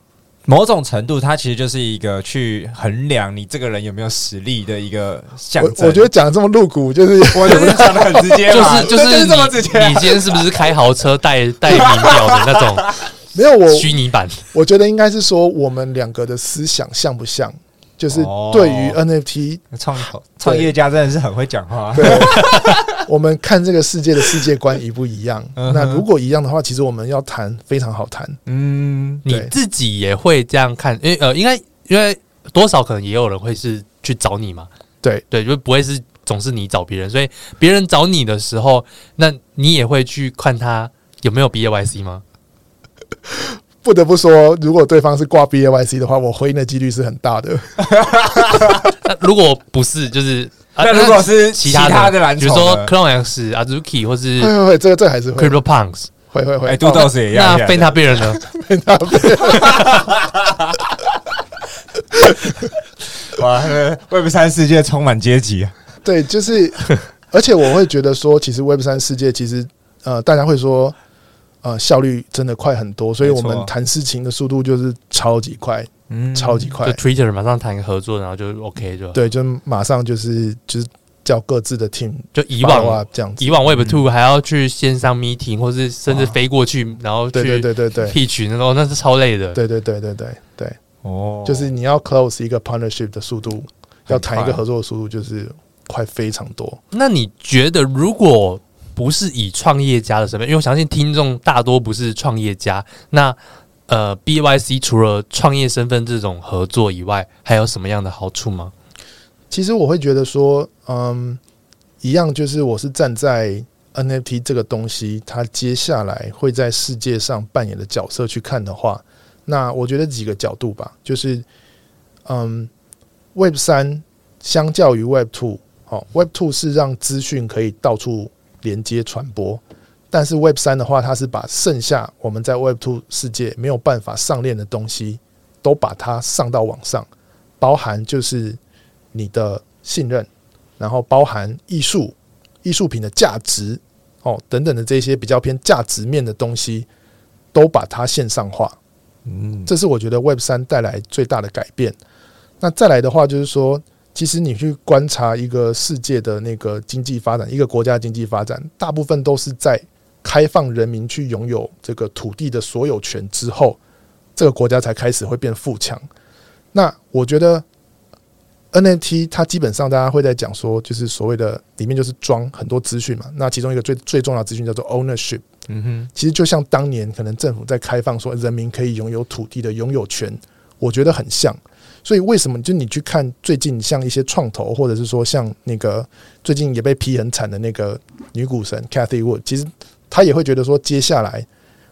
某种程度，它其实就是一个去衡量你这个人有没有实力的一个象征。我觉得讲的这么露骨，就是我觉得讲的很直接，就是就是这么直接。你今天是不是开豪车带带名表的那种？没有我虚拟版。我觉得应该是说我们两个的思想像不像？就是对于 NFT 创创业家真的是很会讲话。对，我们看这个世界的世界观一不一样？那如果一样的话，其实我们要谈非常好谈。嗯，你自己也会这样看？因为呃，应该因为多少可能也有人会是去找你嘛。对对，就不会是总是你找别人，所以别人找你的时候，那你也会去看他有没有 BAYC 吗？不得不说，如果对方是挂 B A Y C 的话，我回应的几率是很大的。那 如果不是，就是那如果是其他的篮球，比如说 Clone X、Azuki 或是会会会，这个这个还是会 Crypto Punks 会会会，哎，Doodles 也一样。那 Fantabear 呢？哇，Web 三世界充满阶级啊！对，就是，而且我会觉得说，其实 Web 三世界其实呃，大家会说。呃，效率真的快很多，所以我们谈事情的速度就是超级快，嗯，超级快。就 Twitter 马上谈个合作，然后就 OK 就对，就马上就是就是叫各自的 team，就以往啊这样子。以往 Web Two 还要去线上 meeting，或是甚至飞过去，然后去对对对对 pitch 那种，那是超累的。对对对对对对，哦，就是你要 close 一个 partnership 的速度，要谈一个合作的速度，就是快非常多。那你觉得如果？不是以创业家的身份，因为我相信听众大多不是创业家。那呃，B Y C 除了创业身份这种合作以外，还有什么样的好处吗？其实我会觉得说，嗯，一样就是我是站在 NFT 这个东西，它接下来会在世界上扮演的角色去看的话，那我觉得几个角度吧，就是嗯，Web 三相较于 Web Two，哦，Web Two 是让资讯可以到处。连接传播，但是 Web 三的话，它是把剩下我们在 Web Two 世界没有办法上链的东西，都把它上到网上，包含就是你的信任，然后包含艺术、艺术品的价值哦等等的这些比较偏价值面的东西，都把它线上化。嗯，这是我觉得 Web 三带来最大的改变。那再来的话，就是说。其实你去观察一个世界的那个经济发展，一个国家的经济发展，大部分都是在开放人民去拥有这个土地的所有权之后，这个国家才开始会变富强。那我觉得 NFT 它基本上大家会在讲说，就是所谓的里面就是装很多资讯嘛。那其中一个最最重要的资讯叫做 ownership。嗯哼，其实就像当年可能政府在开放说人民可以拥有土地的拥有权，我觉得很像。所以为什么就你去看最近像一些创投，或者是说像那个最近也被批很惨的那个女股神 Cathie Wood，其实她也会觉得说，接下来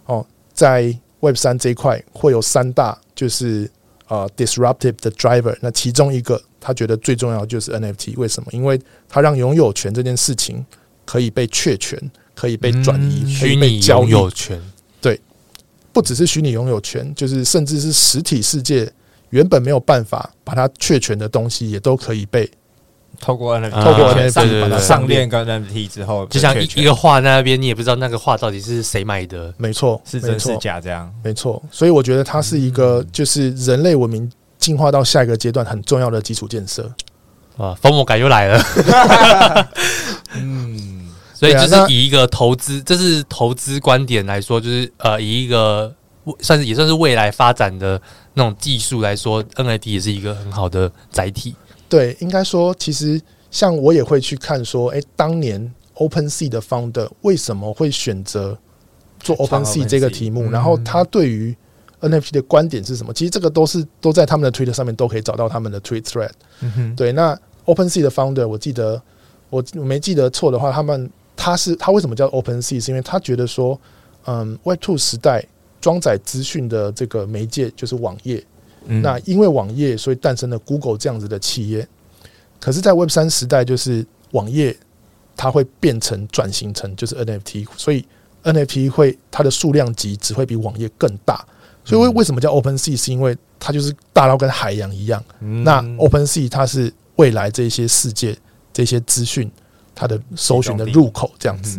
哦，在 Web 三这一块会有三大就是呃 disruptive 的 driver，那其中一个她觉得最重要就是 NFT，为什么？因为他让拥有权这件事情可以被确权，可以被转移，嗯、可以被交易权。对，不只是虚拟拥有权，就是甚至是实体世界原本没有办法把它确权的东西，也都可以被。透过 NFT，透过 NFT 上把它上链跟 NFT 之后，就像一一个画在那边，你也不知道那个画到底是谁买的，没错，是真是假，这样没错。所以我觉得它是一个，就是人类文明进化到下一个阶段很重要的基础建设。啊，疯魔感又来了。嗯，所以就是以一个投资，这是投资观点来说，就是呃，以一个算是也算是未来发展的那种技术来说，NFT 也是一个很好的载体。对，应该说，其实像我也会去看说，诶，当年 OpenSea 的 founder 为什么会选择做 OpenSea 这个题目？然后他对于 NFT 的观点是什么？其实这个都是都在他们的 Twitter 上面都可以找到他们的 Tweet Thread。嗯哼，对，那 OpenSea 的 founder，我记得我没记得错的话，他们他是他为什么叫 OpenSea？是因为他觉得说，嗯，Web Two 时代装载资讯的这个媒介就是网页。嗯、那因为网页，所以诞生了 Google 这样子的企业。可是，在 Web 三时代，就是网页它会变成转型成就是 NFT，所以 NFT 会它的数量级只会比网页更大。所以为为什么叫 OpenSea？是因为它就是大到跟海洋一样。那 OpenSea 它是未来这些世界这些资讯它的搜寻的入口这样子。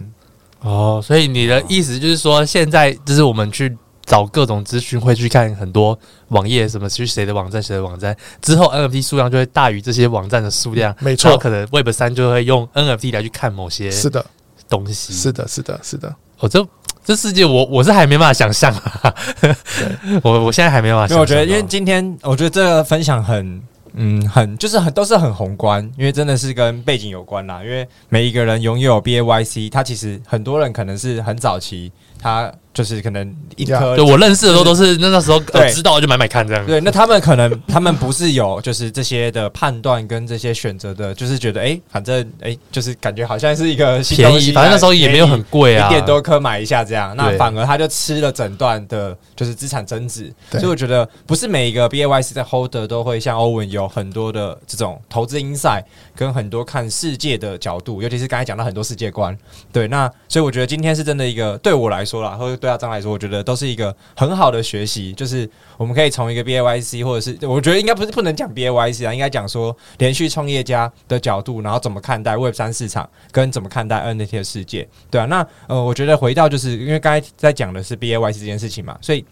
哦，所以你的意思就是说，现在就是我们去。找各种资讯，会去看很多网页，什么去谁的网站，谁的网站之后，NFT 数量就会大于这些网站的数量。没错，可能 Web 三就会用 NFT 来去看某些是的东西。是的，是的，是的。哦，这这世界我我是还没办法想象啊。我我现在还没办法想象。我觉得，因为今天我觉得这个分享很嗯很就是很都是很宏观，因为真的是跟背景有关啦。因为每一个人拥有 BAYC，他其实很多人可能是很早期他。就是可能一颗，对我认识的时候都是那那时候知道就买买看这样。对，那他们可能 他们不是有就是这些的判断跟这些选择的，就是觉得哎，反正哎，就是感觉好像是一个便宜，反正那时候也没有很贵啊，一点多颗买一下这样。那反而他就吃了整段的，就是资产增值。所以我觉得不是每一个 BAYC 的 holder 都会像欧文有很多的这种投资 insight 跟很多看世界的角度，尤其是刚才讲到很多世界观。对，那所以我觉得今天是真的一个对我来说啦，或者对阿张来说，我觉得都是一个很好的学习。就是我们可以从一个 BAYC，或者是我觉得应该不是不能讲 BAYC 啊，应该讲说连续创业家的角度，然后怎么看待 Web 三市场，跟怎么看待 NFT 的世界，对啊。那呃，我觉得回到就是因为刚才在讲的是 BAYC 这件事情嘛，所以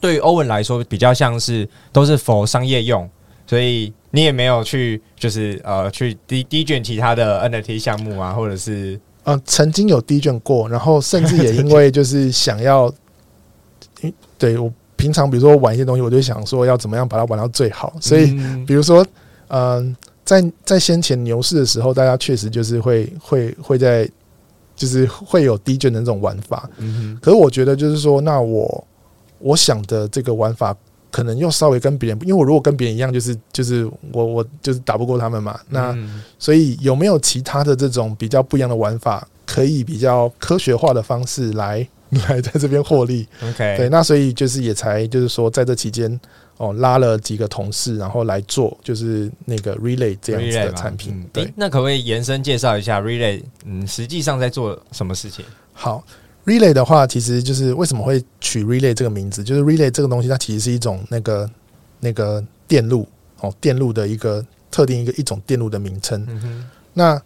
对于欧文来说，比较像是都是否商业用，所以你也没有去就是呃去低低卷其他的 NFT 项目啊，或者是。呃，曾经有低卷过，然后甚至也因为就是想要，对我平常比如说玩一些东西，我就想说要怎么样把它玩到最好。所以，比如说，嗯、呃，在在先前牛市的时候，大家确实就是会会会在，就是会有低卷的那种玩法。嗯哼。可是我觉得就是说，那我我想的这个玩法。可能又稍微跟别人，因为我如果跟别人一样，就是就是我我就是打不过他们嘛。那所以有没有其他的这种比较不一样的玩法，可以比较科学化的方式来 来在这边获利？OK，对，那所以就是也才就是说在这期间哦拉了几个同事，然后来做就是那个 Relay 这样子的产品。对，那可不可以延伸介绍一下 Relay？嗯，实际上在做什么事情？好。Relay 的话，其实就是为什么会取 Relay 这个名字，就是 Relay 这个东西，它其实是一种那个那个电路哦，电路的一个特定一个一种电路的名称。嗯。那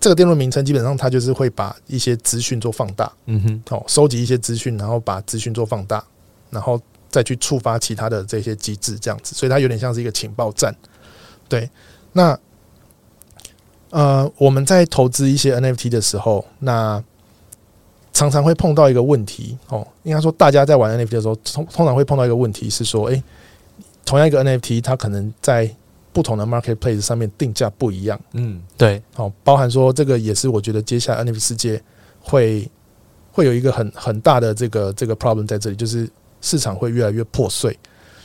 这个电路名称基本上它就是会把一些资讯做放大，嗯哼，哦，收集一些资讯，然后把资讯做放大，然后再去触发其他的这些机制，这样子，所以它有点像是一个情报站。对，那呃，我们在投资一些 NFT 的时候，那常常会碰到一个问题哦，应该说大家在玩 NFT 的时候，通通常会碰到一个问题是说，诶，同样一个 NFT，它可能在不同的 marketplace 上面定价不一样。嗯，对，哦，包含说这个也是我觉得接下来 NFT 世界会会有一个很很大的这个这个 problem 在这里，就是市场会越来越破碎，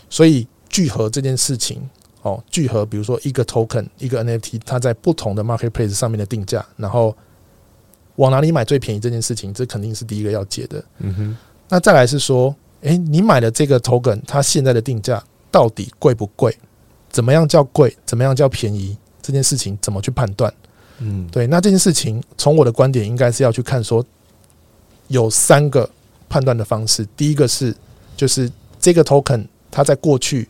所以聚合这件事情，哦，聚合比如说一个 token 一个 NFT，它在不同的 marketplace 上面的定价，然后。往哪里买最便宜这件事情，这肯定是第一个要解的。嗯哼。那再来是说，诶，你买的这个 token，它现在的定价到底贵不贵？怎么样叫贵？怎么样叫便宜？这件事情怎么去判断？嗯，对。那这件事情从我的观点，应该是要去看说，有三个判断的方式。第一个是，就是这个 token 它在过去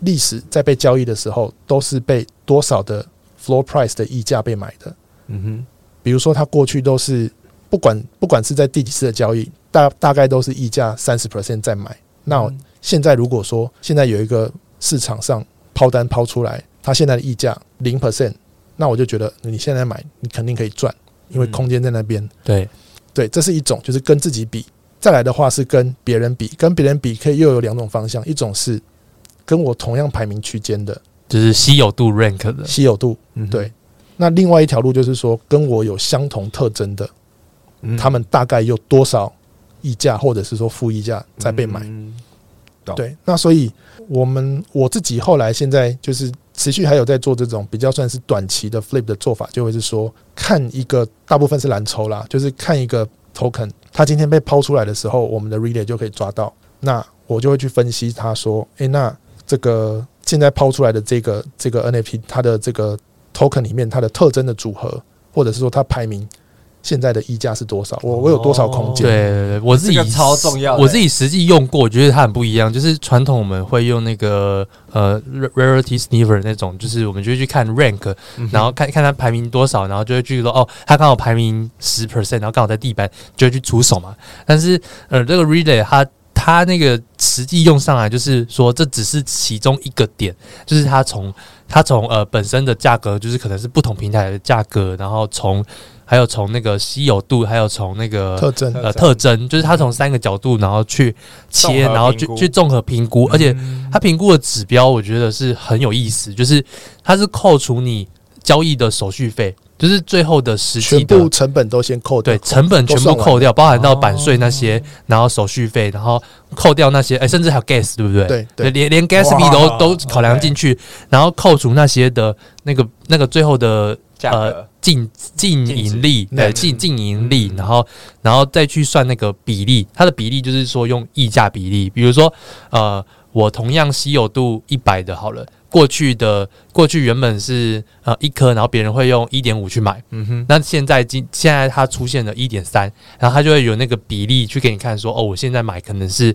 历史在被交易的时候，都是被多少的 floor price 的溢价被买的。嗯哼，比如说他过去都是不管不管是在第几次的交易，大大概都是溢价三十 percent 在买。那现在如果说现在有一个市场上抛单抛出来，它现在的溢价零 percent，那我就觉得你现在买，你肯定可以赚，因为空间在那边。对，对，这是一种，就是跟自己比。再来的话是跟别人比，跟别人比可以又有两种方向，一种是跟我同样排名区间的，就是稀有度 rank 的稀有度。嗯对。那另外一条路就是说，跟我有相同特征的，他们大概有多少溢价，或者是说负溢价在被买。对，那所以我们我自己后来现在就是持续还有在做这种比较算是短期的 flip 的做法，就会是说看一个大部分是蓝筹啦，就是看一个 token，它今天被抛出来的时候，我们的 relay 就可以抓到。那我就会去分析他说，诶，那这个现在抛出来的这个这个 NFT，它的这个 token 里面它的特征的组合，或者是说它排名。现在的溢价是多少？我我有多少空间？对对对，我自己超重要。我自己实际用过，我觉得它很不一样。就是传统我们会用那个呃 rarity sniver 那种，就是我们就会去看 rank，然后看看它排名多少，然后就会去说哦，它刚好排名十 percent，然后刚好在地板，就会去出手嘛。但是呃，这个 relay 它它那个实际用上来，就是说这只是其中一个点，就是它从它从呃本身的价格，就是可能是不同平台的价格，然后从还有从那个稀有度，还有从那个特征。呃特征，就是它从三个角度，然后去切，然后去去综合评估，而且它评估的指标，我觉得是很有意思，就是它是扣除你交易的手续费，就是最后的实际的成本都先扣掉，对，成本全部扣掉，包含到版税那些，然后手续费，然后扣掉那些，哎，甚至还有 gas，对不对？对对，连连 gas fee 都都考量进去，然后扣除那些的那个那个最后的。呃，净净盈利，对，净净盈利，然后，然后再去算那个比例，它的比例就是说用溢价比例，比如说，呃，我同样稀有度一百的，好了，过去的过去原本是呃一颗，然后别人会用一点五去买，嗯哼，那现在今现在它出现了一点三，然后它就会有那个比例去给你看说，哦，我现在买可能是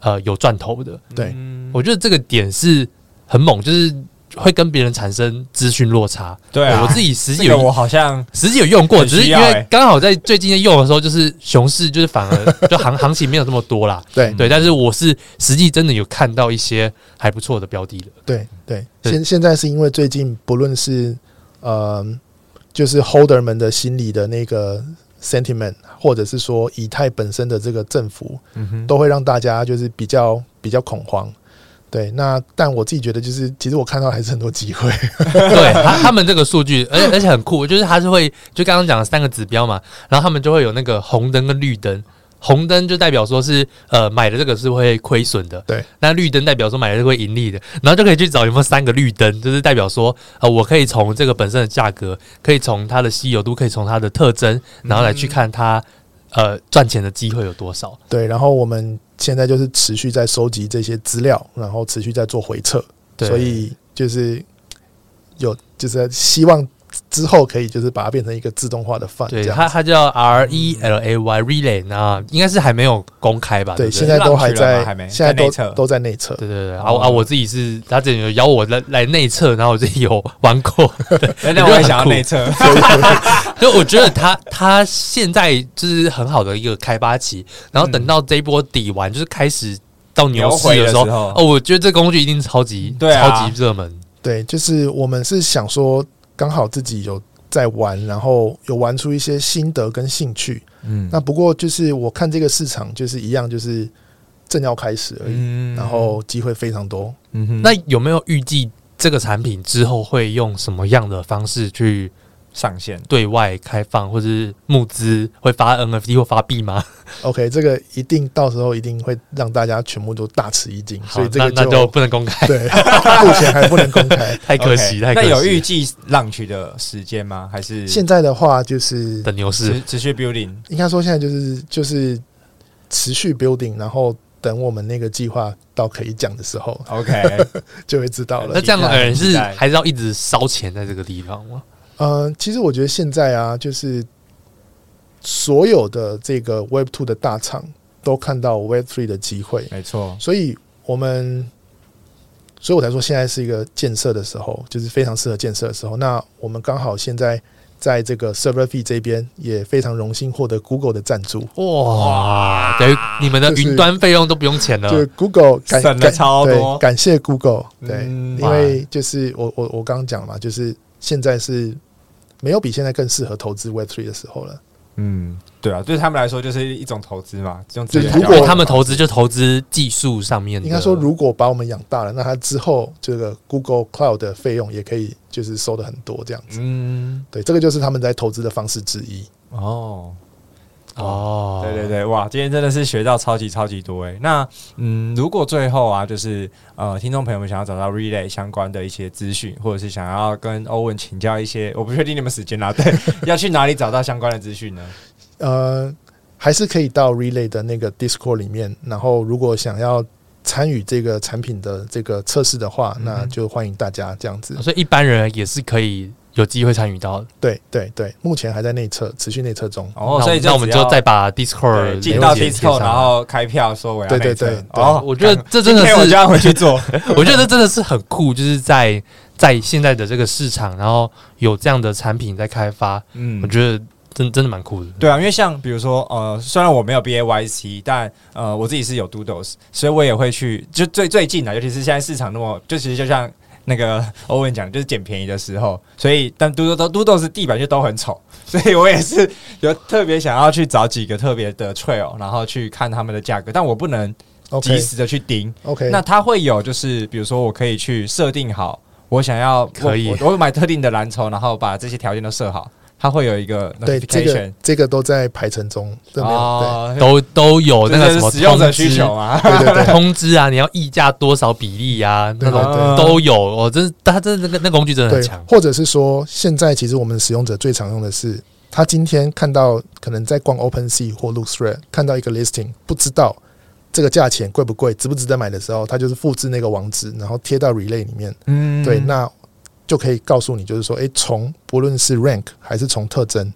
呃有赚头的，对，我觉得这个点是很猛，就是。会跟别人产生资讯落差，对啊，我自己实际有，我好像实际有用过，只是因为刚好在最近用的时候，就是熊市，就是反而 就行行情没有这么多啦，对。对，但是我是实际真的有看到一些还不错的标的了，对对，现现在是因为最近不论是呃，就是 holder 们的心理的那个 sentiment，或者是说以太本身的这个振幅，嗯哼，都会让大家就是比较比较恐慌。对，那但我自己觉得，就是其实我看到还是很多机会。对，他他们这个数据，而且而且很酷，就是他是会就刚刚讲的三个指标嘛，然后他们就会有那个红灯跟绿灯，红灯就代表说是呃买的这个是会亏损的，对，那绿灯代表说买的是会盈利的，然后就可以去找有没有三个绿灯，就是代表说呃我可以从这个本身的价格，可以从它的稀有度，可以从它的特征，然后来去看它。呃，赚钱的机会有多少？对，然后我们现在就是持续在收集这些资料，然后持续在做回测，对所以就是有就是希望。之后可以就是把它变成一个自动化的 fund，对，它它叫 R E L A Y Relay，那应该是还没有公开吧？对，现在都还在，还没现在都都在内测。对对对，啊啊，我自己是他这里有邀我来来内测，然后我自己有玩过，那我也想要内测。所以我觉得他他现在就是很好的一个开发期，然后等到这一波底完，就是开始到牛市的时候，哦，我觉得这工具一定是超级超级热门。对，就是我们是想说。刚好自己有在玩，然后有玩出一些心得跟兴趣。嗯，那不过就是我看这个市场就是一样，就是正要开始而已。嗯，然后机会非常多。嗯哼，那有没有预计这个产品之后会用什么样的方式去？上线对外开放，或者是募资会发 NFT 或发币吗？OK，这个一定到时候一定会让大家全部都大吃一惊，好所以这个就那，那就不能公开。对，目前还不能公开，太可惜，太可惜。那有预计 launch 的时间吗？还是现在的话就是等牛市持续 building？应该说现在就是就是持续 building，然后等我们那个计划到可以讲的时候，OK 就会知道了。那这样的人是还是要一直烧钱在这个地方吗？呃，其实我觉得现在啊，就是所有的这个 Web Two 的大厂都看到 Web Three 的机会，没错。所以我们，所以我才说现在是一个建设的时候，就是非常适合建设的时候。那我们刚好现在。在这个 server fee 这边也非常荣幸获得 Google 的赞助哇！等于你们的云端费用都不用钱了，就 Google 感省了超多，感谢 Google。对，嗯、因为就是我我我刚刚讲嘛，就是现在是没有比现在更适合投资 Web Three 的时候了。嗯，对啊，对他们来说就是一种投资嘛。就如果他们投资就投资技术上面，应该说如果把我们养大了，那他之后这个 Google Cloud 的费用也可以就是收的很多这样子。嗯，对，这个就是他们在投资的方式之一。哦，哦，对对对，哇，今天真的是学到超级超级多诶。那嗯，如果最后啊，就是呃，听众朋友们想要找到 Relay 相关的一些资讯，或者是想要跟欧文请教一些，我不确定你们时间啦，对，要去哪里找到相关的资讯呢？呃，还是可以到 Relay 的那个 Discord 里面，然后如果想要参与这个产品的这个测试的话，那就欢迎大家这样子。所以一般人也是可以。有机会参与到，对对对，目前还在内测，持续内测中。哦，所以那我们就再把 Discord 进到 Discord，然后开票说我要。对对对，哦，我觉得这真的是我就要回去做。我觉得这真的是很酷，就是在在现在的这个市场，然后有这样的产品在开发。嗯，我觉得真真的蛮酷的。对啊，因为像比如说呃，虽然我没有 BAYC，但呃，我自己是有 Doodles，所以我也会去。就最最近的，尤其是现在市场那么，就其实就像。那个欧文讲就是捡便宜的时候，所以但嘟嘟都嘟嘟是地板就都很丑，所以我也是有特别想要去找几个特别的 trail，然后去看他们的价格，但我不能及时的去盯。OK，那它会有就是比如说我可以去设定好我想要可以我，我买特定的蓝筹，然后把这些条件都设好。它会有一个对这个这个都在排程中，哦，都都有那个什么使用者需求啊，对对对，通知啊，你要溢价多少比例啊，那种都有哦，这是它这那个那工具真的很强。或者是说，现在其实我们使用者最常用的是，他今天看到可能在逛 OpenSea 或 LookThread 看到一个 listing，不知道这个价钱贵不贵，值不值得买的时候，他就是复制那个网址，然后贴到 Relay 里面，嗯，对，那。就可以告诉你，就是说，诶，从不论是 rank 还是从特征，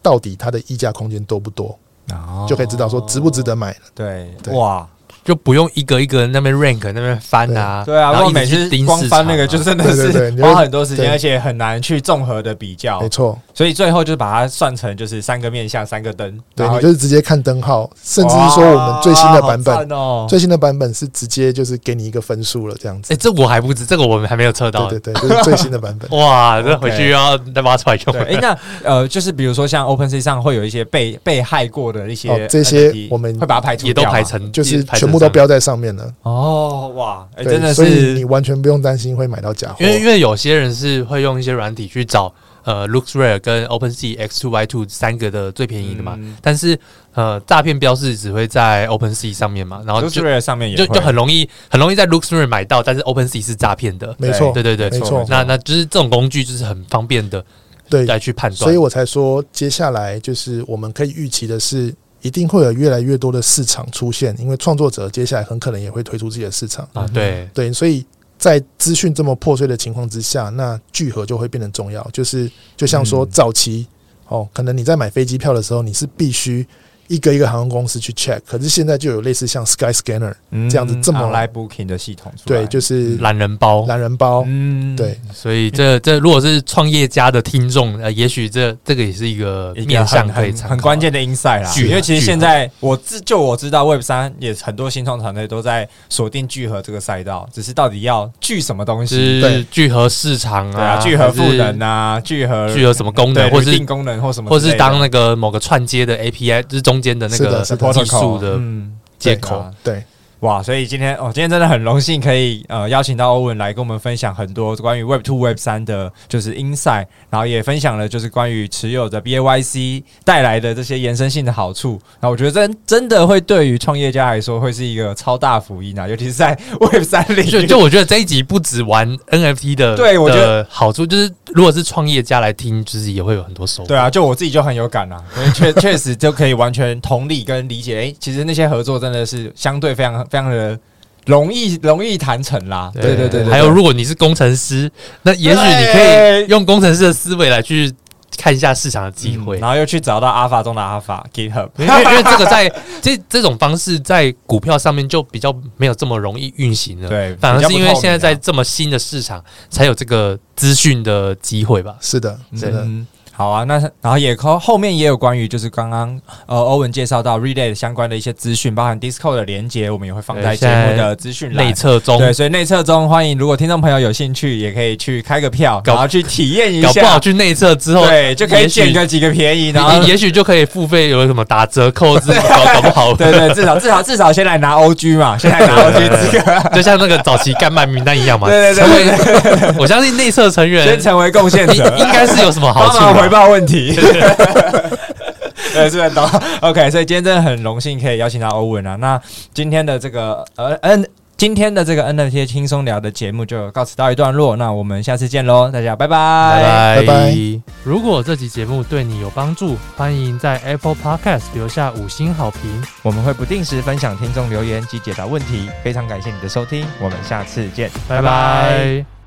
到底它的溢价空间多不多，哦，就可以知道说值不值得买了。对，对，哇。就不用一个一个那边 rank 那边翻啊，对啊，然后每次光翻那个就真的是花很多时间，而且很难去综合的比较。没错，所以最后就是把它算成就是三个面向三个灯，对，你就是直接看灯号，甚至是说我们最新的版本哦，最新的版本是直接就是给你一个分数了这样子。哎，这我还不知，这个我们还没有测到。对对对，这是最新的版本。哇，这回去要再挖出来用。哎，那呃，就是比如说像 OpenSea 上会有一些被被害过的一些这些，我们会把它排除，也都排成，就是全部都标在上面了。哦，哇，欸、真的是，所以你完全不用担心会买到假货，因为因为有些人是会用一些软体去找呃，LooksRare 跟 OpenSea X Two Y Two 三个的最便宜的嘛，嗯、但是呃，诈骗标示只会在 OpenSea 上面嘛，然后 LooksRare 上面也就就很容易很容易在 LooksRare 买到，但是 OpenSea 是诈骗的，没错，对对对，没错，那那就是这种工具就是很方便的，对，来去判断，所以我才说接下来就是我们可以预期的是。一定会有越来越多的市场出现，因为创作者接下来很可能也会推出自己的市场。啊。对。对，所以在资讯这么破碎的情况之下，那聚合就会变得重要。就是就像说早期哦，可能你在买飞机票的时候，你是必须。一个一个航空公司去 check，可是现在就有类似像 Sky Scanner 这样子这么来 booking 的系统，对，就是懒人包，懒人包，嗯，对，所以这这如果是创业家的听众，呃，也许这这个也是一个面向可以很关键的 insight 啦。因为其实现在我自就我知道 Web 三也很多新创团队都在锁定聚合这个赛道，只是到底要聚什么东西？对，聚合市场啊，聚合赋能啊，聚合聚合什么功能，或是定功能或什么，或是当那个某个串接的 API 就是中间的那个技术的接口，对。哇，所以今天哦，今天真的很荣幸可以呃邀请到欧文来跟我们分享很多关于 Web Two、Web 三的，就是 Insight，然后也分享了就是关于持有的 BAYC 带来的这些延伸性的好处。那我觉得真真的会对于创业家来说会是一个超大福音啊，尤其是在 Web 三里。就就我觉得这一集不止玩 NFT 的，对我觉得好处就是，如果是创业家来听，就是也会有很多收获。对啊，就我自己就很有感啊，因为确确实就可以完全同理跟理解。诶、欸，其实那些合作真的是相对非常非常的。容易容易谈成啦。对对对，还有如果你是工程师，那也许你可以用工程师的思维来去。看一下市场的机会，嗯，然后又去找到阿法中的阿法 GitHub，因为因为这个在这这种方式在股票上面就比较没有这么容易运行了。对，反而是因为现在在这么新的市场才有这个资讯的机会吧？是的，是的。嗯好啊，那然后也后后面也有关于就是刚刚呃欧文介绍到 Relay 相关的一些资讯，包含 Discord 的连接，我们也会放在节目的资讯内测中。对，所以内测中欢迎，如果听众朋友有兴趣，也可以去开个票，然后去体验一下。搞不好去内测之后，对，就可以捡个几个便宜，然后也许就可以付费，有什么打折扣之类，搞搞不好。对对，至少至少至少先来拿 OG 嘛，先来拿 OG 资格，就像那个早期干卖名单一样嘛。对 对对，我相信内测成员先成为贡献者，应该是有什么好处，回报问题。对，是很懂。OK，所以今天真的很荣幸可以邀请到欧文啊。那今天的这个呃 N，今天的这个 NFT 轻松聊的节目就告辞到一段落。那我们下次见喽，大家拜拜拜拜。如果这期节目对你有帮助，欢迎在 Apple Podcast 留下五星好评。我们会不定时分享听众留言及解答问题。非常感谢你的收听，我们下次见，拜拜。拜拜。